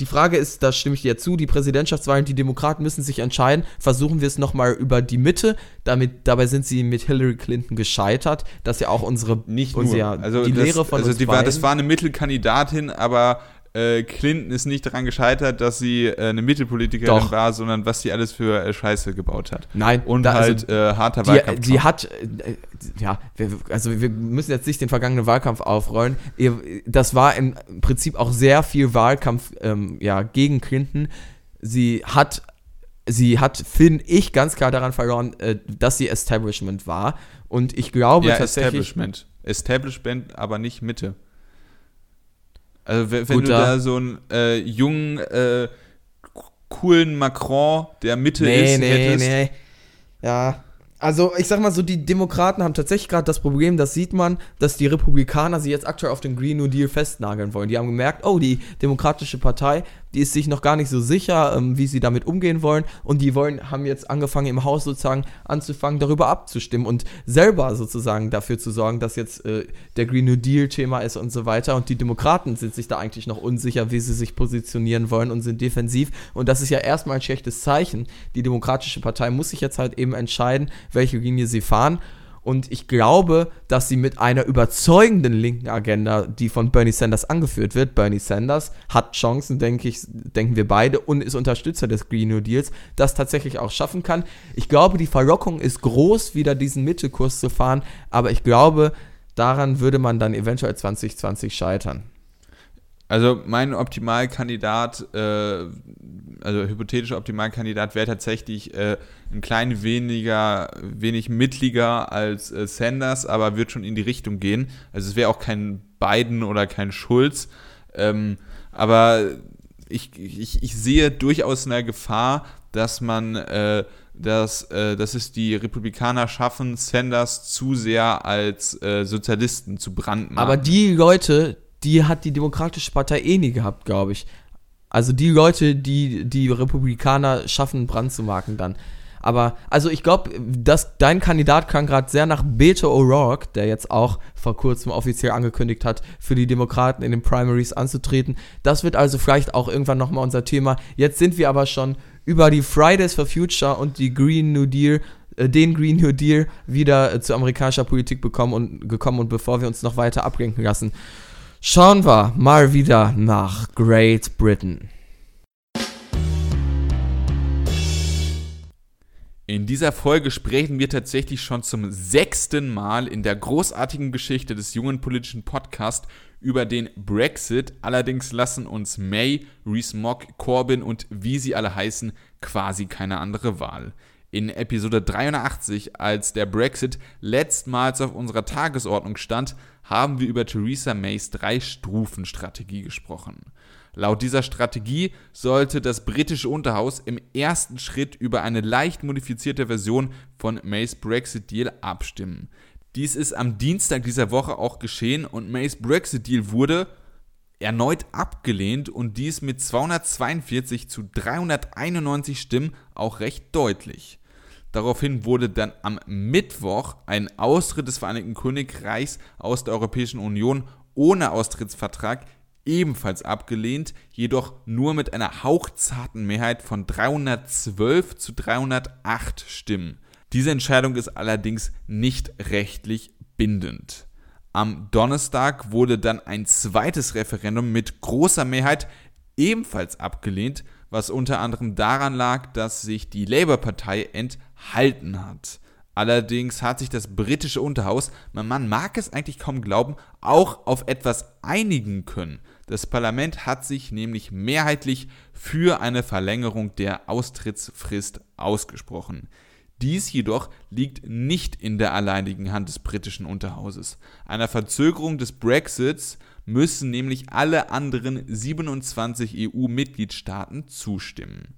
die Frage ist, da stimme ich dir zu, die Präsidentschaftswahlen, die Demokraten müssen sich entscheiden. Versuchen wir es nochmal über die Mitte. Damit, dabei sind sie mit Hillary Clinton gescheitert. Das ist ja auch unsere, Nicht unsere, nur. Also die das, Lehre von also uns die war, Das war eine Mittelkandidatin, aber äh, Clinton ist nicht daran gescheitert, dass sie äh, eine Mittelpolitikerin Doch. war, sondern was sie alles für äh, Scheiße gebaut hat. Nein. Und da, also halt also, harter die, Wahlkampf. Sie hat, äh, ja, wir, also wir müssen jetzt nicht den vergangenen Wahlkampf aufrollen. Das war im Prinzip auch sehr viel Wahlkampf ähm, ja, gegen Clinton. Sie hat sie hat, finde ich, ganz klar daran verloren, äh, dass sie Establishment war. Und ich glaube ja, tatsächlich. Establishment. Establishment, aber nicht Mitte. Also wenn, wenn du da so einen äh, jungen, äh, coolen Macron der Mitte nee, ist, nee, hättest. Nee. Ja, also ich sag mal so, die Demokraten haben tatsächlich gerade das Problem, das sieht man, dass die Republikaner sie jetzt aktuell auf den Green New Deal festnageln wollen. Die haben gemerkt, oh, die Demokratische Partei, die ist sich noch gar nicht so sicher, ähm, wie sie damit umgehen wollen. Und die wollen, haben jetzt angefangen im Haus sozusagen anzufangen, darüber abzustimmen und selber sozusagen dafür zu sorgen, dass jetzt äh, der Green New Deal Thema ist und so weiter. Und die Demokraten sind sich da eigentlich noch unsicher, wie sie sich positionieren wollen und sind defensiv. Und das ist ja erstmal ein schlechtes Zeichen. Die Demokratische Partei muss sich jetzt halt eben entscheiden, welche Linie sie fahren. Und ich glaube, dass sie mit einer überzeugenden linken Agenda, die von Bernie Sanders angeführt wird, Bernie Sanders hat Chancen, denke ich, denken wir beide, und ist Unterstützer des Green New Deals, das tatsächlich auch schaffen kann. Ich glaube, die Verlockung ist groß, wieder diesen Mittelkurs zu fahren, aber ich glaube, daran würde man dann eventuell 2020 scheitern. Also mein Optimalkandidat, äh, also hypothetischer Optimalkandidat wäre tatsächlich äh, ein klein weniger, wenig mittliger als äh, Sanders, aber wird schon in die Richtung gehen. Also es wäre auch kein Biden oder kein Schulz. Ähm, aber ich, ich, ich sehe durchaus eine Gefahr, dass man äh, dass, äh, dass es die Republikaner schaffen, Sanders zu sehr als äh, Sozialisten zu brandmarken. Aber die Leute, die hat die Demokratische Partei eh nie gehabt, glaube ich. Also die Leute, die die Republikaner schaffen, Brand zu marken dann. Aber, also ich glaube, dein Kandidat kann gerade sehr nach Beto O'Rourke, der jetzt auch vor kurzem offiziell angekündigt hat, für die Demokraten in den Primaries anzutreten. Das wird also vielleicht auch irgendwann nochmal unser Thema. Jetzt sind wir aber schon über die Fridays for Future und die Green New Deal äh, den Green New Deal wieder äh, zu amerikanischer Politik bekommen und gekommen und bevor wir uns noch weiter ablenken lassen, schauen wir mal wieder nach Great Britain. In dieser Folge sprechen wir tatsächlich schon zum sechsten Mal in der großartigen Geschichte des jungen politischen Podcasts über den Brexit. Allerdings lassen uns May, Rees-Mogg, Corbyn und wie sie alle heißen quasi keine andere Wahl. In Episode 83, als der Brexit letztmals auf unserer Tagesordnung stand, haben wir über Theresa Mays Drei-Stufen-Strategie gesprochen. Laut dieser Strategie sollte das britische Unterhaus im ersten Schritt über eine leicht modifizierte Version von Mays Brexit-Deal abstimmen. Dies ist am Dienstag dieser Woche auch geschehen und Mays Brexit-Deal wurde erneut abgelehnt und dies mit 242 zu 391 Stimmen auch recht deutlich. Daraufhin wurde dann am Mittwoch ein Austritt des Vereinigten Königreichs aus der Europäischen Union ohne Austrittsvertrag ebenfalls abgelehnt, jedoch nur mit einer hauchzarten Mehrheit von 312 zu 308 Stimmen. Diese Entscheidung ist allerdings nicht rechtlich bindend. Am Donnerstag wurde dann ein zweites Referendum mit großer Mehrheit ebenfalls abgelehnt, was unter anderem daran lag, dass sich die Labour-Partei enthalten hat. Allerdings hat sich das britische Unterhaus, man mag es eigentlich kaum glauben, auch auf etwas einigen können. Das Parlament hat sich nämlich mehrheitlich für eine Verlängerung der Austrittsfrist ausgesprochen. Dies jedoch liegt nicht in der alleinigen Hand des britischen Unterhauses. Einer Verzögerung des Brexits müssen nämlich alle anderen 27 EU-Mitgliedstaaten zustimmen.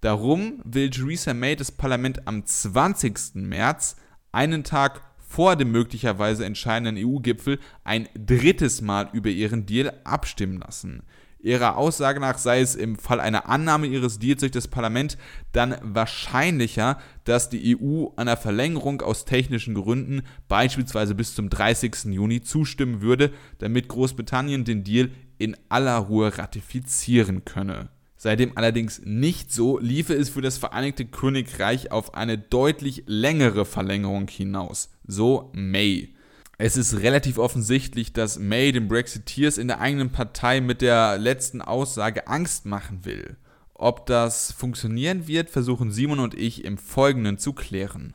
Darum will Theresa May das Parlament am 20. März, einen Tag vor dem möglicherweise entscheidenden EU-Gipfel, ein drittes Mal über ihren Deal abstimmen lassen. Ihrer Aussage nach sei es im Fall einer Annahme ihres Deals durch das Parlament dann wahrscheinlicher, dass die EU einer Verlängerung aus technischen Gründen beispielsweise bis zum 30. Juni zustimmen würde, damit Großbritannien den Deal in aller Ruhe ratifizieren könne. Sei dem allerdings nicht so, liefe es für das Vereinigte Königreich auf eine deutlich längere Verlängerung hinaus. So May. Es ist relativ offensichtlich, dass May den Brexiteers in der eigenen Partei mit der letzten Aussage Angst machen will. Ob das funktionieren wird, versuchen Simon und ich im Folgenden zu klären.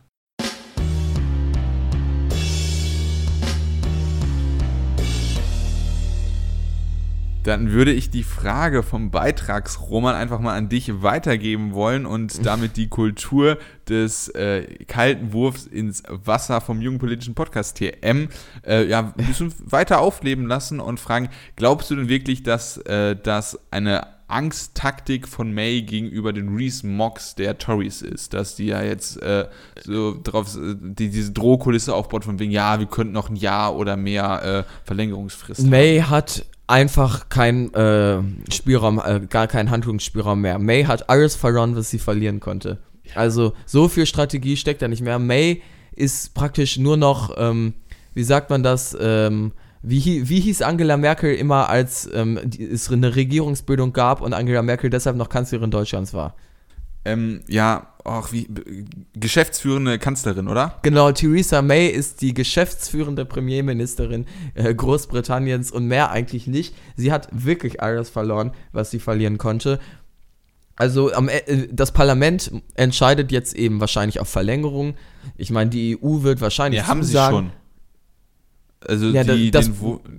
Dann würde ich die Frage vom Beitragsroman einfach mal an dich weitergeben wollen und (laughs) damit die Kultur des äh, kalten Wurfs ins Wasser vom jungen politischen Podcast TM äh, ja, ein bisschen (laughs) weiter aufleben lassen und fragen, glaubst du denn wirklich, dass äh, das eine Angsttaktik von May gegenüber den Reese Mocks der Tories ist, dass die ja jetzt äh, so drauf die, diese Drohkulisse aufbaut von wegen, ja, wir könnten noch ein Jahr oder mehr äh, Verlängerungsfrist May haben. hat einfach kein äh, Spielraum, äh, gar keinen Handlungsspielraum mehr. May hat alles verloren, was sie verlieren konnte. Also so viel Strategie steckt da nicht mehr. May ist praktisch nur noch, ähm, wie sagt man das, ähm, wie, wie hieß Angela Merkel immer, als ähm, es eine Regierungsbildung gab und Angela Merkel deshalb noch Kanzlerin Deutschlands war? Ähm, ja, auch wie geschäftsführende Kanzlerin, oder? Genau, Theresa May ist die geschäftsführende Premierministerin äh, Großbritanniens und mehr eigentlich nicht. Sie hat wirklich alles verloren, was sie verlieren konnte. Also am, äh, das Parlament entscheidet jetzt eben wahrscheinlich auf Verlängerung. Ich meine, die EU wird wahrscheinlich ja, haben sie schon. Also ja, die, das,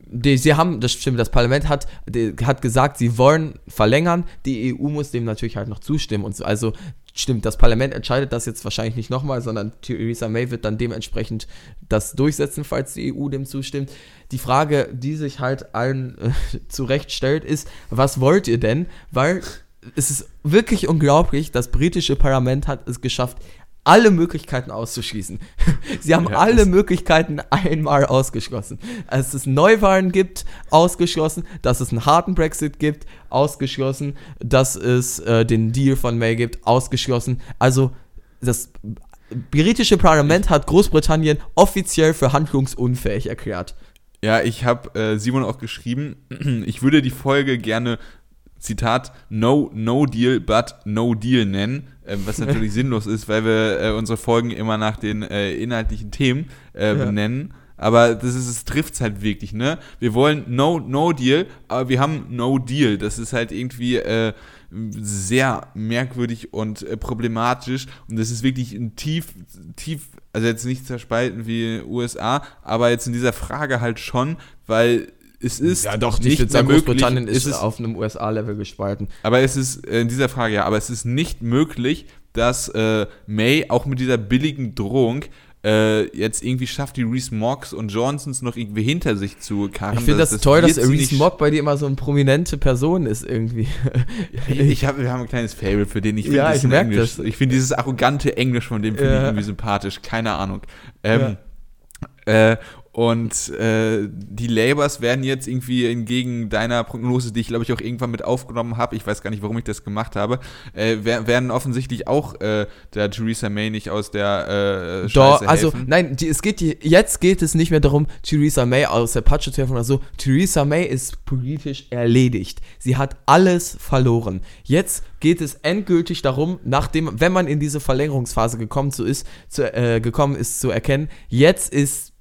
die, sie haben, das stimmt, das Parlament hat, die, hat gesagt, sie wollen verlängern, die EU muss dem natürlich halt noch zustimmen und so, also stimmt, das Parlament entscheidet das jetzt wahrscheinlich nicht nochmal, sondern Theresa May wird dann dementsprechend das durchsetzen, falls die EU dem zustimmt. Die Frage, die sich halt allen äh, (laughs) zurecht stellt, ist, was wollt ihr denn? Weil es ist wirklich unglaublich, das britische Parlament hat es geschafft, alle Möglichkeiten auszuschließen. (laughs) Sie haben ja, alle Möglichkeiten einmal ausgeschlossen. Dass es Neuwahlen gibt, ausgeschlossen. Dass es einen harten Brexit gibt, ausgeschlossen. Dass es äh, den Deal von May gibt, ausgeschlossen. Also das britische Parlament hat Großbritannien offiziell für handlungsunfähig erklärt. Ja, ich habe äh, Simon auch geschrieben, (clears throat) ich würde die Folge gerne, Zitat, No, No Deal, but No Deal nennen, äh, was natürlich (laughs) sinnlos ist, weil wir äh, unsere Folgen immer nach den äh, inhaltlichen Themen äh, benennen. Ja. Aber das ist, es trifft es halt wirklich, ne? Wir wollen No, No Deal, aber wir haben No Deal. Das ist halt irgendwie äh, sehr merkwürdig und äh, problematisch. Und das ist wirklich ein tief, tief, also jetzt nicht zerspalten wie USA, aber jetzt in dieser Frage halt schon, weil es ist ja doch nicht mehr sagen, möglich. Großbritannien ist, ist auf einem USA-Level gespalten. Aber es ist äh, in dieser Frage ja, aber es ist nicht möglich, dass äh, May auch mit dieser billigen Drohung äh, jetzt irgendwie schafft, die Reese Moggs und Johnsons noch irgendwie hinter sich zu karren. Ich finde das, das, toll, dass Reese Mogg bei dir immer so eine prominente Person ist irgendwie. ich habe wir haben ein kleines Fable für den. Ich finde ja, ich Englisch. Das. Ich finde dieses arrogante Englisch von dem finde ja. ich irgendwie sympathisch. Keine Ahnung. Ähm, ja. äh, und äh, die Labours werden jetzt irgendwie entgegen deiner Prognose, die ich glaube ich auch irgendwann mit aufgenommen habe, ich weiß gar nicht, warum ich das gemacht habe, äh, werden offensichtlich auch äh, der Theresa May nicht aus der äh, Doch, also nein, die, es geht die, jetzt geht es nicht mehr darum, Theresa May aus der Patsche zu helfen oder so. Theresa May ist politisch erledigt. Sie hat alles verloren. Jetzt geht es endgültig darum, nachdem, wenn man in diese Verlängerungsphase gekommen so ist, zu, äh, gekommen ist, zu erkennen, jetzt ist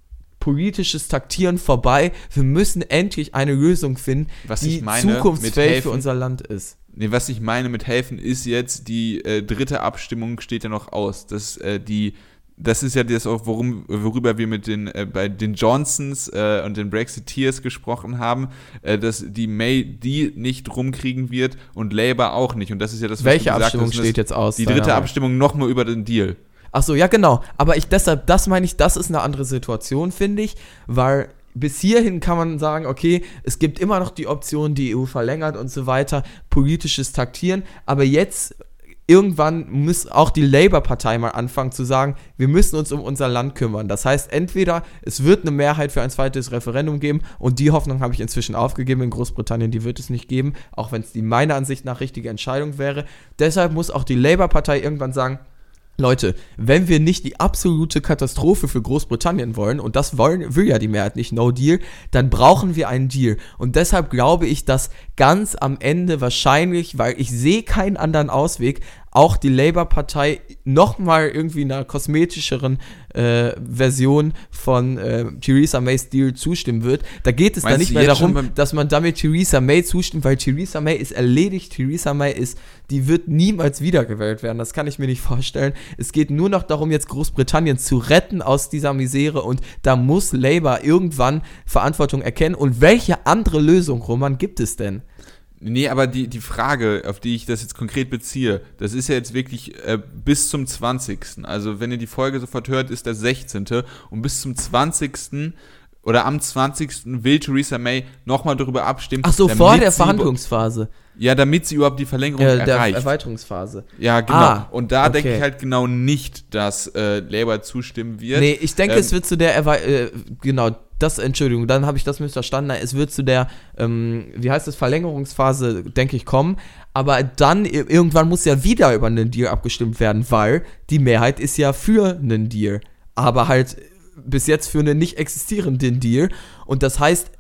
politisches Taktieren vorbei. Wir müssen endlich eine Lösung finden, was die zukunftsfähig für unser Land ist. Nee, was ich meine mit helfen ist jetzt, die äh, dritte Abstimmung steht ja noch aus, dass äh, die das ist ja das auch, worum, worüber wir mit den, äh, bei den Johnsons äh, und den Brexiteers gesprochen haben, äh, dass die May die nicht rumkriegen wird und Labour auch nicht. Und das ist ja das, was Welche Abstimmung hast, steht jetzt aus? Die dritte Abstimmung nochmal über den Deal. Ach so, ja genau. Aber ich deshalb, das meine ich, das ist eine andere Situation, finde ich, weil bis hierhin kann man sagen, okay, es gibt immer noch die Option, die EU verlängert und so weiter, politisches Taktieren, aber jetzt irgendwann muss auch die Labour-Partei mal anfangen zu sagen, wir müssen uns um unser Land kümmern. Das heißt, entweder es wird eine Mehrheit für ein zweites Referendum geben und die Hoffnung habe ich inzwischen aufgegeben in Großbritannien, die wird es nicht geben, auch wenn es die meiner Ansicht nach richtige Entscheidung wäre. Deshalb muss auch die Labour-Partei irgendwann sagen, Leute, wenn wir nicht die absolute Katastrophe für Großbritannien wollen, und das wollen, will ja die Mehrheit nicht, no deal, dann brauchen wir einen Deal. Und deshalb glaube ich, dass ganz am Ende wahrscheinlich, weil ich sehe keinen anderen Ausweg, auch die Labour-Partei nochmal irgendwie einer kosmetischeren äh, Version von äh, Theresa Mays Deal zustimmen wird. Da geht es Meinst dann nicht mehr darum, dass man damit Theresa May zustimmt, weil Theresa May ist erledigt. Theresa May ist, die wird niemals wiedergewählt werden. Das kann ich mir nicht vorstellen. Es geht nur noch darum, jetzt Großbritannien zu retten aus dieser Misere und da muss Labour irgendwann Verantwortung erkennen. Und welche andere Lösung, Roman, gibt es denn? Nee, aber die, die Frage, auf die ich das jetzt konkret beziehe, das ist ja jetzt wirklich äh, bis zum 20. Also, wenn ihr die Folge sofort hört, ist der 16. Und bis zum 20. oder am 20. will Theresa May nochmal darüber abstimmen. Ach so, vor der Verhandlungsphase. Ja, damit sie überhaupt die Verlängerung äh, der erreicht. Erweiterungsphase. Ja, genau. Ah, und da okay. denke ich halt genau nicht, dass äh, Labour zustimmen wird. Nee, ich denke, ähm, es wird zu der Erweiterung, äh, genau, das, Entschuldigung, dann habe ich das missverstanden. Es wird zu der, ähm, wie heißt es, Verlängerungsphase, denke ich, kommen. Aber dann, irgendwann muss ja wieder über einen Deal abgestimmt werden, weil die Mehrheit ist ja für einen Deal. Aber halt bis jetzt für einen nicht existierenden Deal. Und das heißt,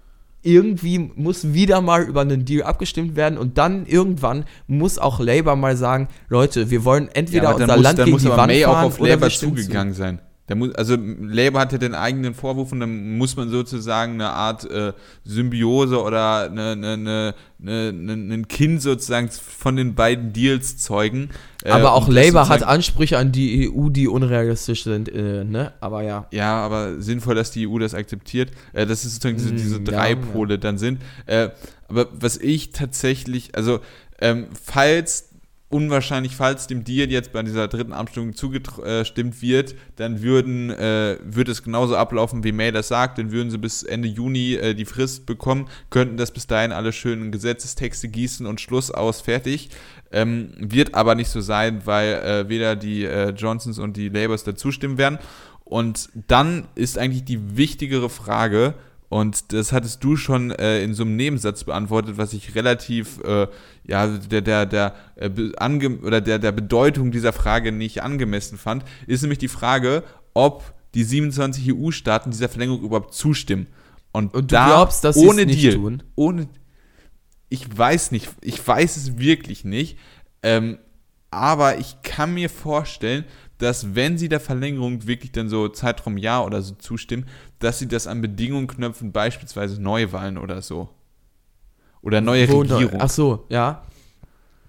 irgendwie muss wieder mal über einen Deal abgestimmt werden und dann irgendwann muss auch Labour mal sagen, Leute, wir wollen entweder ja, unser muss, Land gegen die Wand May fahren auch auf Labour zugegangen zu. sein. Muss, also Labour hatte den eigenen Vorwurf und dann muss man sozusagen eine Art äh, Symbiose oder eine, eine, eine, ein Kind sozusagen von den beiden Deals zeugen. Äh, aber auch Labour hat Ansprüche an die EU, die unrealistisch sind, äh, ne? Aber ja. Ja, aber sinnvoll, dass die EU das akzeptiert. Äh, dass es sozusagen diese, mm, diese drei ja, Pole ja. dann sind. Äh, aber was ich tatsächlich, also ähm, falls unwahrscheinlich, falls dem Deal jetzt bei dieser dritten Abstimmung zugestimmt wird, dann würden, äh, würde es genauso ablaufen, wie May das sagt. Dann würden sie bis Ende Juni äh, die Frist bekommen, könnten das bis dahin alle schönen Gesetzestexte gießen und Schluss aus, fertig. Ähm, wird aber nicht so sein, weil äh, weder die äh, Johnsons und die Labours da zustimmen werden. Und dann ist eigentlich die wichtigere Frage, Und das hattest du schon äh, in so einem Nebensatz beantwortet, was ich relativ, äh, ja, der, der, der, äh, ange oder der, der Bedeutung dieser Frage nicht angemessen fand, ist nämlich die Frage, ob die 27 EU-Staaten dieser Verlängerung überhaupt zustimmen. Und, Und du da, glaubst, dass nicht Deal, tun? Ohne, ich weiß nicht, ich weiß es wirklich nicht, ähm, aber ich kann mir vorstellen, dass wenn sie der Verlängerung wirklich dann so Zeitraum Jahr oder so zustimmen, dass sie das an Bedingungen knöpfen, beispielsweise Neuwahlen oder so. Oder neue Wo Regierung. Ach so, ja.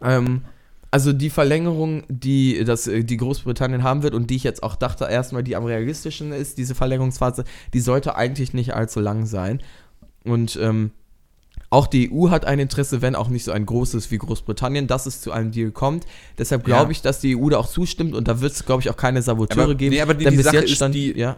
Ähm, also die Verlängerung, die, das, äh, die Großbritannien haben wird und die ich jetzt auch dachte erstmal, die am realistischen ist, diese Verlängerungsphase, die sollte eigentlich nicht allzu lang sein. Und ähm, auch die EU hat ein Interesse, wenn auch nicht so ein großes wie Großbritannien, dass es zu einem Deal kommt. Deshalb glaube ja. ich, dass die EU da auch zustimmt und da wird es, glaube ich, auch keine Saboteure aber, geben. Nee, aber die, denn die bis Sache jetzt stand, die, ja.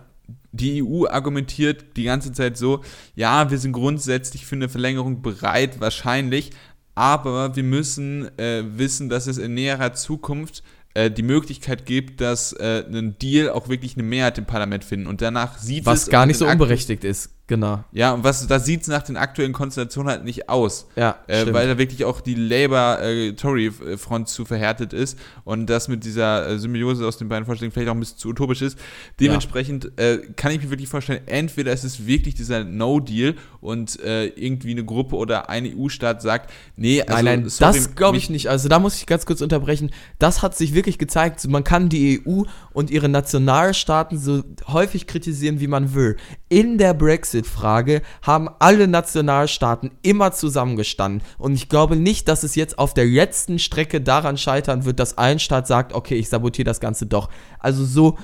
die EU argumentiert die ganze Zeit so, ja, wir sind grundsätzlich für eine Verlängerung bereit, wahrscheinlich, aber wir müssen äh, wissen, dass es in näherer Zukunft äh, die Möglichkeit gibt, dass äh, ein Deal auch wirklich eine Mehrheit im Parlament finden und danach sieht Was es... Was gar nicht so unberechtigt ist. Genau. Ja, und was da sieht es nach den aktuellen Konstellationen halt nicht aus. Ja. Äh, weil da wirklich auch die Labour-Tory-Front zu verhärtet ist und das mit dieser äh, Symbiose aus den beiden Vorstellungen vielleicht auch ein bisschen zu utopisch ist. Dementsprechend ja. äh, kann ich mir wirklich vorstellen, entweder ist es wirklich dieser No-Deal und äh, irgendwie eine Gruppe oder ein EU-Staat sagt, nee, also. Nein, nein, sorry, das glaube ich nicht. Also da muss ich ganz kurz unterbrechen. Das hat sich wirklich gezeigt. Man kann die EU und ihre Nationalstaaten so häufig kritisieren, wie man will. In der Brexit Brexit-Frage haben alle Nationalstaaten immer zusammengestanden. Und ich glaube nicht, dass es jetzt auf der letzten Strecke daran scheitern wird, dass ein Staat sagt, okay, ich sabotiere das Ganze doch. Also so,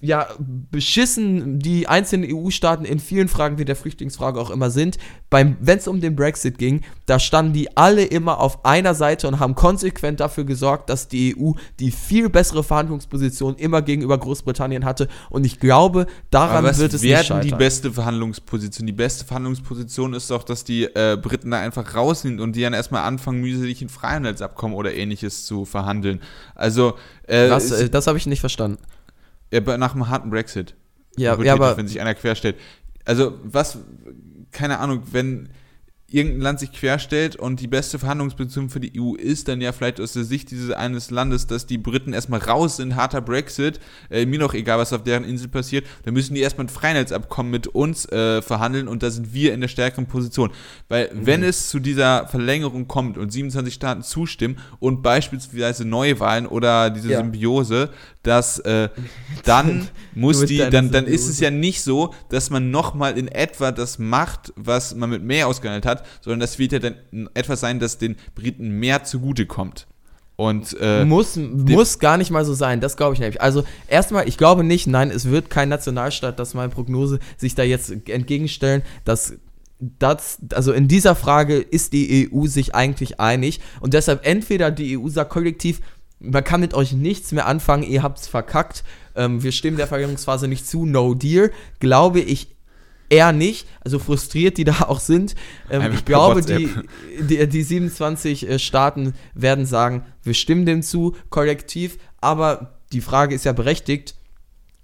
ja, beschissen die einzelnen EU-Staaten in vielen Fragen, wie der Flüchtlingsfrage auch immer sind. Wenn es um den Brexit ging, da standen die alle immer auf einer Seite und haben konsequent dafür gesorgt, dass die EU die viel bessere Verhandlungsposition immer gegenüber Großbritannien hatte. Und ich glaube, daran wird es nicht scheitern. die beste Verhandlungsposition? Die beste Verhandlungsposition ist doch, dass die äh, Briten da einfach raus sind und die dann erstmal anfangen, mühselig ein Freihandelsabkommen oder ähnliches zu verhandeln. Also, äh, Was, äh, das habe ich nicht verstanden. Ja, nach einem harten Brexit. Ja, ja aber wenn sich einer querstellt. Also, was, keine Ahnung, wenn irgendein Land sich querstellt und die beste Verhandlungsposition für die EU ist dann ja vielleicht aus der Sicht dieses eines Landes, dass die Briten erstmal raus sind, harter Brexit, äh, mir noch egal, was auf deren Insel passiert, dann müssen die erstmal ein Freiheitsabkommen mit uns äh, verhandeln und da sind wir in der stärkeren Position. Weil mhm. wenn es zu dieser Verlängerung kommt und 27 Staaten zustimmen und beispielsweise Neuwahlen oder diese ja. Symbiose, dass äh, dann (laughs) muss die, dann, dann ist es ja nicht so, dass man nochmal in etwa das macht, was man mit mehr ausgehandelt hat, sondern das wird ja dann etwas sein, das den Briten mehr zugutekommt. Und äh, muss, muss gar nicht mal so sein, das glaube ich nämlich. Also erstmal, ich glaube nicht, nein, es wird kein Nationalstaat, das meine Prognose sich da jetzt entgegenstellen, dass das, also in dieser Frage ist die EU sich eigentlich einig und deshalb entweder die EU sagt kollektiv, man kann mit euch nichts mehr anfangen, ihr habt's verkackt, ähm, wir stimmen der Verlängerungsphase nicht zu, no deal, glaube ich eher nicht, also frustriert die da auch sind. Ähm, ich glaube, die, die, die 27 äh, Staaten werden sagen, wir stimmen dem zu, kollektiv, aber die Frage ist ja berechtigt,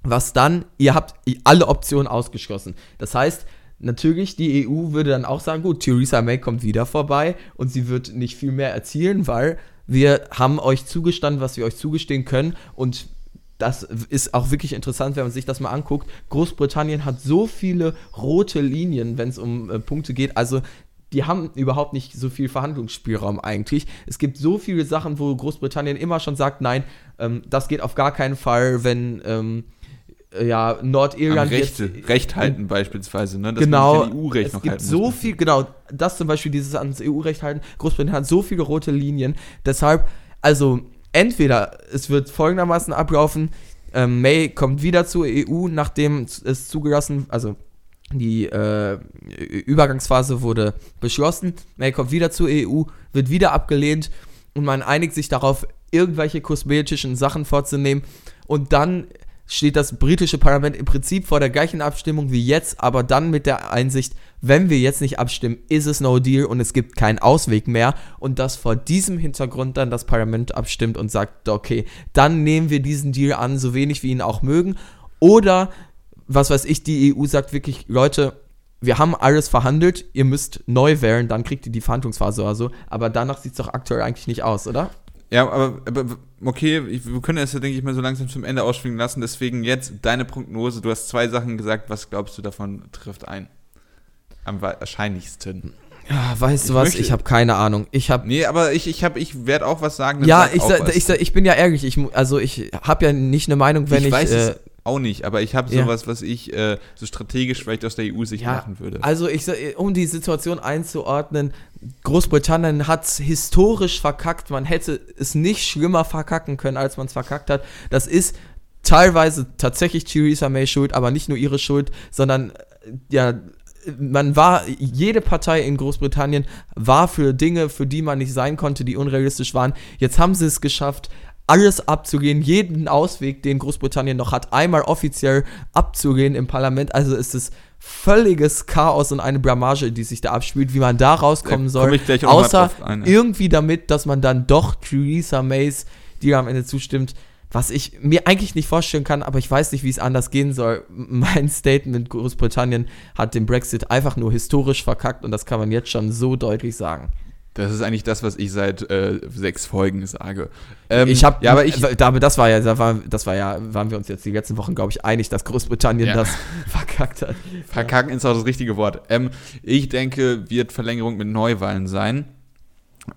was dann? Ihr habt alle Optionen ausgeschlossen. Das heißt, natürlich, die EU würde dann auch sagen, gut, Theresa May kommt wieder vorbei und sie wird nicht viel mehr erzielen, weil wir haben euch zugestanden, was wir euch zugestehen können und das ist auch wirklich interessant, wenn man sich das mal anguckt. Großbritannien hat so viele rote Linien, wenn es um äh, Punkte geht. Also die haben überhaupt nicht so viel Verhandlungsspielraum eigentlich. Es gibt so viele Sachen, wo Großbritannien immer schon sagt, nein, ähm, das geht auf gar keinen Fall, wenn ähm, äh, ja, Nordirland Recht, jetzt, Recht halten beispielsweise, ne? Dass genau, EU-Recht es noch gibt so muss. viel, genau, das zum Beispiel dieses ans EU-Recht halten. Großbritannien hat so viele rote Linien. Deshalb, also entweder es wird folgendermaßen ablaufen, ähm, May kommt wieder zur EU, nachdem es zugelassen, also die äh, Übergangsphase wurde beschlossen, May kommt wieder zur EU, wird wieder abgelehnt und man einigt sich darauf, irgendwelche kosmetischen Sachen vorzunehmen und dann steht das britische Parlament im Prinzip vor der gleichen Abstimmung wie jetzt, aber dann mit der Einsicht, wenn wir jetzt nicht abstimmen, ist es no deal und es gibt keinen Ausweg mehr und dass vor diesem Hintergrund dann das Parlament abstimmt und sagt, okay, dann nehmen wir diesen Deal an, so wenig wir ihn auch mögen oder was weiß ich, die EU sagt wirklich, Leute, wir haben alles verhandelt, ihr müsst neu wählen, dann kriegt ihr die Verhandlungsphase oder so. Aber danach sieht es doch aktuell eigentlich nicht aus, oder? Ja, aber, aber okay, ich, wir können das ja, denke ich mal, so langsam zum Ende ausschwingen lassen. Deswegen jetzt deine Prognose. Du hast zwei Sachen gesagt. Was glaubst du davon trifft ein? Am wahrscheinlichsten. Ja, weißt du was? Möchte, ich habe keine Ahnung. Ich habe Nee, aber ich, ich, ich werde auch was sagen. Ja, ich, ich, ich, ich, bin ja ehrlich. Ich, also ich habe ja nicht eine Meinung, wenn ich. Ich weiß äh, auch nicht, aber ich habe ja. sowas, was ich äh, so strategisch vielleicht aus der EU sich ja, machen würde. Also ich um die Situation einzuordnen, Großbritannien hat es historisch verkackt. Man hätte es nicht schlimmer verkacken können, als man es verkackt hat. Das ist teilweise tatsächlich Theresa May schuld, aber nicht nur ihre Schuld, sondern äh, ja man war, jede Partei in Großbritannien war für Dinge, für die man nicht sein konnte, die unrealistisch waren. Jetzt haben sie es geschafft, alles abzugehen, jeden Ausweg, den Großbritannien noch hat, einmal offiziell abzugehen im Parlament. Also ist es völliges Chaos und eine Blamage, die sich da abspielt, wie man da rauskommen soll. Außer irgendwie damit, dass man dann doch Theresa Mays, die am Ende zustimmt, was ich mir eigentlich nicht vorstellen kann, aber ich weiß nicht, wie es anders gehen soll. Mein Statement Großbritannien hat den Brexit einfach nur historisch verkackt und das kann man jetzt schon so deutlich sagen. Das ist eigentlich das, was ich seit äh, sechs Folgen sage. Ähm, ich habe, ja, aber ich, das war ja, das war, das war ja, waren wir uns jetzt die letzten Wochen, glaube ich, einig, dass Großbritannien ja. das (laughs) verkackt hat. Verkacken ist auch das richtige Wort. Ähm, ich denke, wird Verlängerung mit Neuwahlen sein.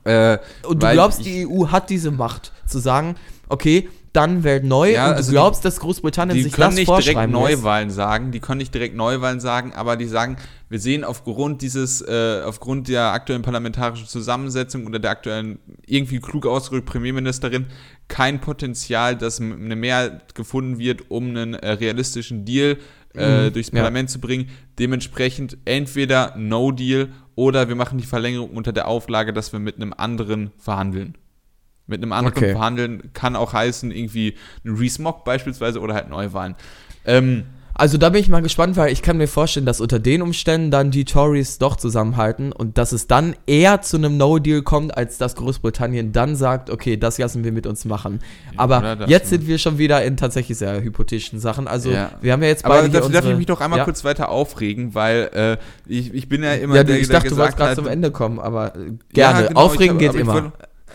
Äh, Und du glaubst, die EU hat diese Macht, zu sagen, okay, dann wählt neu ja, und also du glaubst, die, dass Großbritannien sich das vorschreiben Die können nicht direkt Neuwahlen lässt? sagen, die können nicht direkt Neuwahlen sagen, aber die sagen, wir sehen aufgrund dieses, äh, aufgrund der aktuellen parlamentarischen Zusammensetzung oder der aktuellen irgendwie klug ausgerückten Premierministerin kein Potenzial, dass eine Mehrheit gefunden wird, um einen äh, realistischen Deal äh, mhm, durchs Parlament ja. zu bringen. Dementsprechend entweder No Deal oder wir machen die Verlängerung unter der Auflage, dass wir mit einem anderen verhandeln. Mit einem anderen okay. verhandeln kann auch heißen, irgendwie ein Rees-Mock beispielsweise oder halt Neuwahlen. Ähm, also da bin ich mal gespannt, weil ich kann mir vorstellen, dass unter den Umständen dann die Tories doch zusammenhalten und dass es dann eher zu einem No-Deal kommt, als dass Großbritannien dann sagt, okay, das lassen wir mit uns machen. Aber jetzt sind wir schon wieder in tatsächlich sehr hypothetischen Sachen. Also ja. wir haben ja jetzt beide Aber darf, darf ich mich noch einmal ja? kurz weiter aufregen, weil äh, ich, ich bin ja immer ja, der, ich dachte, der du wolltest gerade zum Ende kommen, aber gerne. Genau, Aufregen hab, geht immer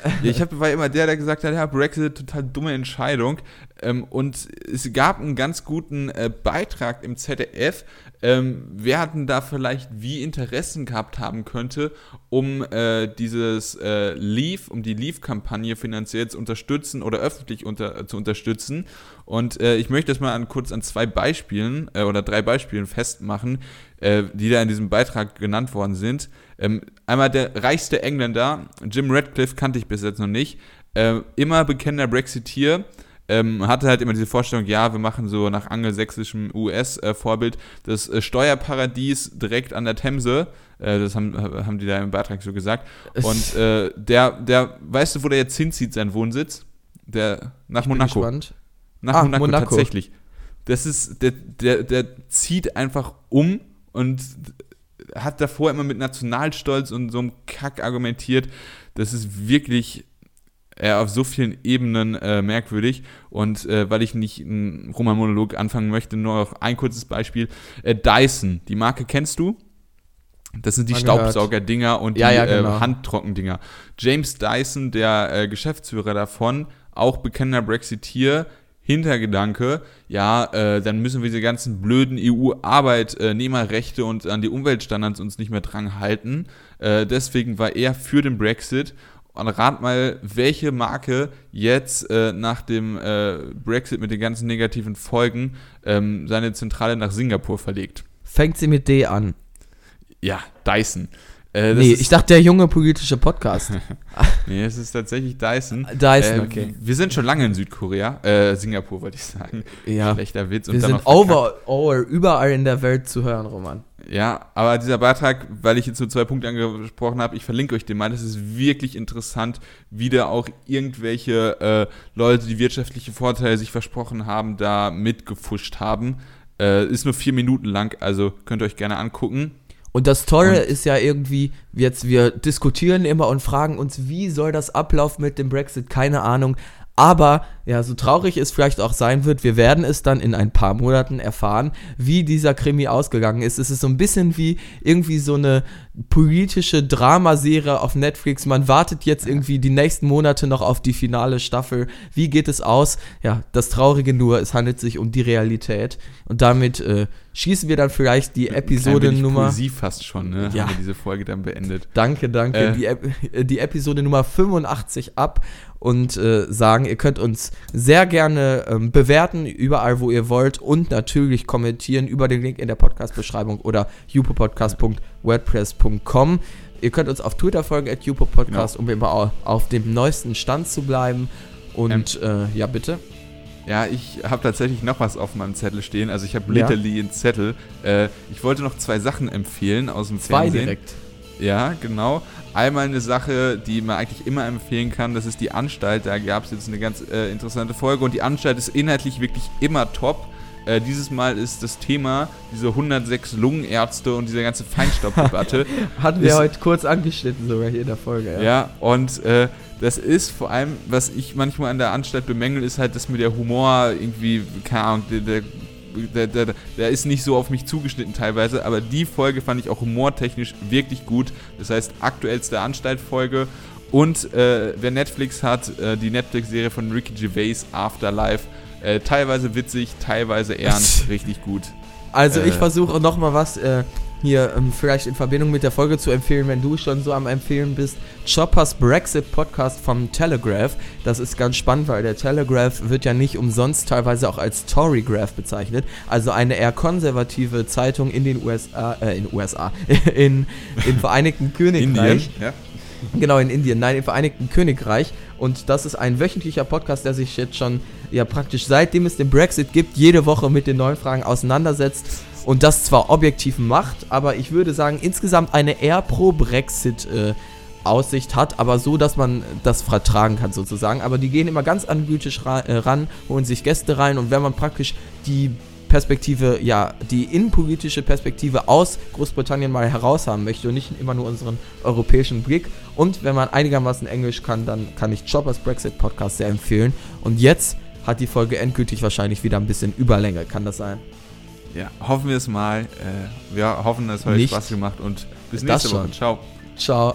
(laughs) ich hab, war immer der, der gesagt hat, ja, Brexit, total dumme Entscheidung. Ähm, und es gab einen ganz guten äh, Beitrag im ZDF, ähm, wer hatten da vielleicht wie Interessen gehabt haben könnte, um äh, dieses äh, Leave, um die Leave-Kampagne finanziell zu unterstützen oder öffentlich unter, äh, zu unterstützen. Und äh, ich möchte das mal an, kurz an zwei Beispielen äh, oder drei Beispielen festmachen, äh, die da in diesem Beitrag genannt worden sind. Ähm, einmal der reichste Engländer, Jim Radcliffe, kannte ich bis jetzt noch nicht, äh, immer bekennender Brexiteer, ähm, hatte halt immer diese Vorstellung, ja, wir machen so nach angelsächsischem US-Vorbild das äh, Steuerparadies direkt an der Themse. Äh, das haben, haben die da im Beitrag so gesagt. Und äh, der, der, weißt du, wo der jetzt hinzieht, sein Wohnsitz? Der, nach ich Monaco. Nach ah, Monaco, Monaco, tatsächlich. Das ist, der, der, der zieht einfach um und hat davor immer mit Nationalstolz und so einem Kack argumentiert. Das ist wirklich äh, auf so vielen Ebenen äh, merkwürdig. Und äh, weil ich nicht einen Roman-Monolog anfangen möchte, nur noch ein kurzes Beispiel. Äh, Dyson, die Marke kennst du? Das sind die Staubsauger-Dinger und die ja, ja, äh, genau. Handtrocken-Dinger. James Dyson, der äh, Geschäftsführer davon, auch bekennender Brexiteer, Hintergedanke, ja, äh, dann müssen wir diese ganzen blöden EU-Arbeitnehmerrechte und an die Umweltstandards uns nicht mehr dran halten. Äh, deswegen war er für den Brexit. Und rat mal, welche Marke jetzt äh, nach dem äh, Brexit mit den ganzen negativen Folgen ähm, seine Zentrale nach Singapur verlegt. Fängt sie mit D an? Ja, Dyson. Äh, nee, ich dachte der junge politische Podcast. (laughs) nee, es ist tatsächlich Dyson. Dyson, äh, okay. Wir sind schon lange in Südkorea, äh, Singapur wollte ich sagen. Ja. Schlechter Witz. Und wir sind over, over, überall in der Welt zu hören, Roman. Ja, aber dieser Beitrag, weil ich jetzt so zwei Punkte angesprochen habe, ich verlinke euch den mal. Das ist wirklich interessant, wie da auch irgendwelche äh, Leute, die wirtschaftliche Vorteile sich versprochen haben, da mitgefuscht haben. Äh, ist nur vier Minuten lang, also könnt ihr euch gerne angucken. Und das Tolle und ist ja irgendwie, jetzt wir diskutieren immer und fragen uns, wie soll das ablaufen mit dem Brexit? Keine Ahnung. Aber ja, so traurig es vielleicht auch sein wird, wir werden es dann in ein paar Monaten erfahren, wie dieser Krimi ausgegangen ist. Es ist so ein bisschen wie irgendwie so eine politische Dramaserie auf Netflix. Man wartet jetzt irgendwie die nächsten Monate noch auf die finale Staffel. Wie geht es aus? Ja, das Traurige nur, es handelt sich um die Realität. Und damit äh, schießen wir dann vielleicht die Episode Nummer. Sie fast schon, ne? Ja. Haben wir diese Folge dann beendet. Danke, danke. Äh. Die, äh, die Episode Nummer 85 ab und äh, sagen, ihr könnt uns sehr gerne ähm, bewerten, überall, wo ihr wollt und natürlich kommentieren über den Link in der Podcast-Beschreibung oder jupopodcast.wordpress.com. Ihr könnt uns auf Twitter folgen, at jupopodcast, genau. um immer auf dem neuesten Stand zu bleiben. Und ähm, äh, ja, bitte. Ja, ich habe tatsächlich noch was auf meinem Zettel stehen. Also ich habe literally ja. einen Zettel. Äh, ich wollte noch zwei Sachen empfehlen aus dem zwei Fernsehen. Zwei direkt. Ja, genau. Einmal eine Sache, die man eigentlich immer empfehlen kann, das ist die Anstalt. Da gab es jetzt eine ganz äh, interessante Folge und die Anstalt ist inhaltlich wirklich immer top. Äh, dieses Mal ist das Thema diese 106 Lungenärzte und diese ganze Feinstaubdebatte. (laughs) Hatten wir ist, heute kurz angeschnitten sogar hier in der Folge. Ja, ja und äh, das ist vor allem, was ich manchmal an der Anstalt bemängel, ist halt, dass mir der Humor irgendwie, keine Ahnung, der, der der, der, der, ist nicht so auf mich zugeschnitten teilweise, aber die Folge fand ich auch humortechnisch wirklich gut. Das heißt, aktuellste Anstaltfolge. Und äh, wer Netflix hat, äh, die Netflix-Serie von Ricky Gervais, Afterlife, äh, teilweise witzig, teilweise ernst, (laughs) richtig gut. Also ich äh, versuche nochmal was äh, hier ähm, vielleicht in Verbindung mit der Folge zu empfehlen, wenn du schon so am Empfehlen bist. Choppers Brexit Podcast vom Telegraph. Das ist ganz spannend, weil der Telegraph wird ja nicht umsonst teilweise auch als Torygraph bezeichnet. Also eine eher konservative Zeitung in den USA, äh, in USA, (laughs) in, (laughs) in Vereinigten Königreich. Indien, ja. Genau, in Indien, nein, im Vereinigten Königreich. Und das ist ein wöchentlicher Podcast, der sich jetzt schon ja praktisch seitdem es den Brexit gibt, jede Woche mit den neuen Fragen auseinandersetzt und das zwar objektiv macht, aber ich würde sagen, insgesamt eine eher pro-Brexit äh, Aussicht hat, aber so, dass man das vertragen kann sozusagen. Aber die gehen immer ganz analytisch äh, ran, holen sich Gäste rein und wenn man praktisch die Perspektive, ja, die innenpolitische Perspektive aus Großbritannien mal heraus haben möchte und nicht immer nur unseren europäischen Blick. Und wenn man einigermaßen Englisch kann, dann kann ich Choppers Brexit Podcast sehr empfehlen. Und jetzt hat die Folge endgültig wahrscheinlich wieder ein bisschen Überlänge. Kann das sein? Ja, hoffen wir es mal. Äh, wir hoffen, es hat euch Spaß gemacht und bis nächste Woche. Ciao. Ciao.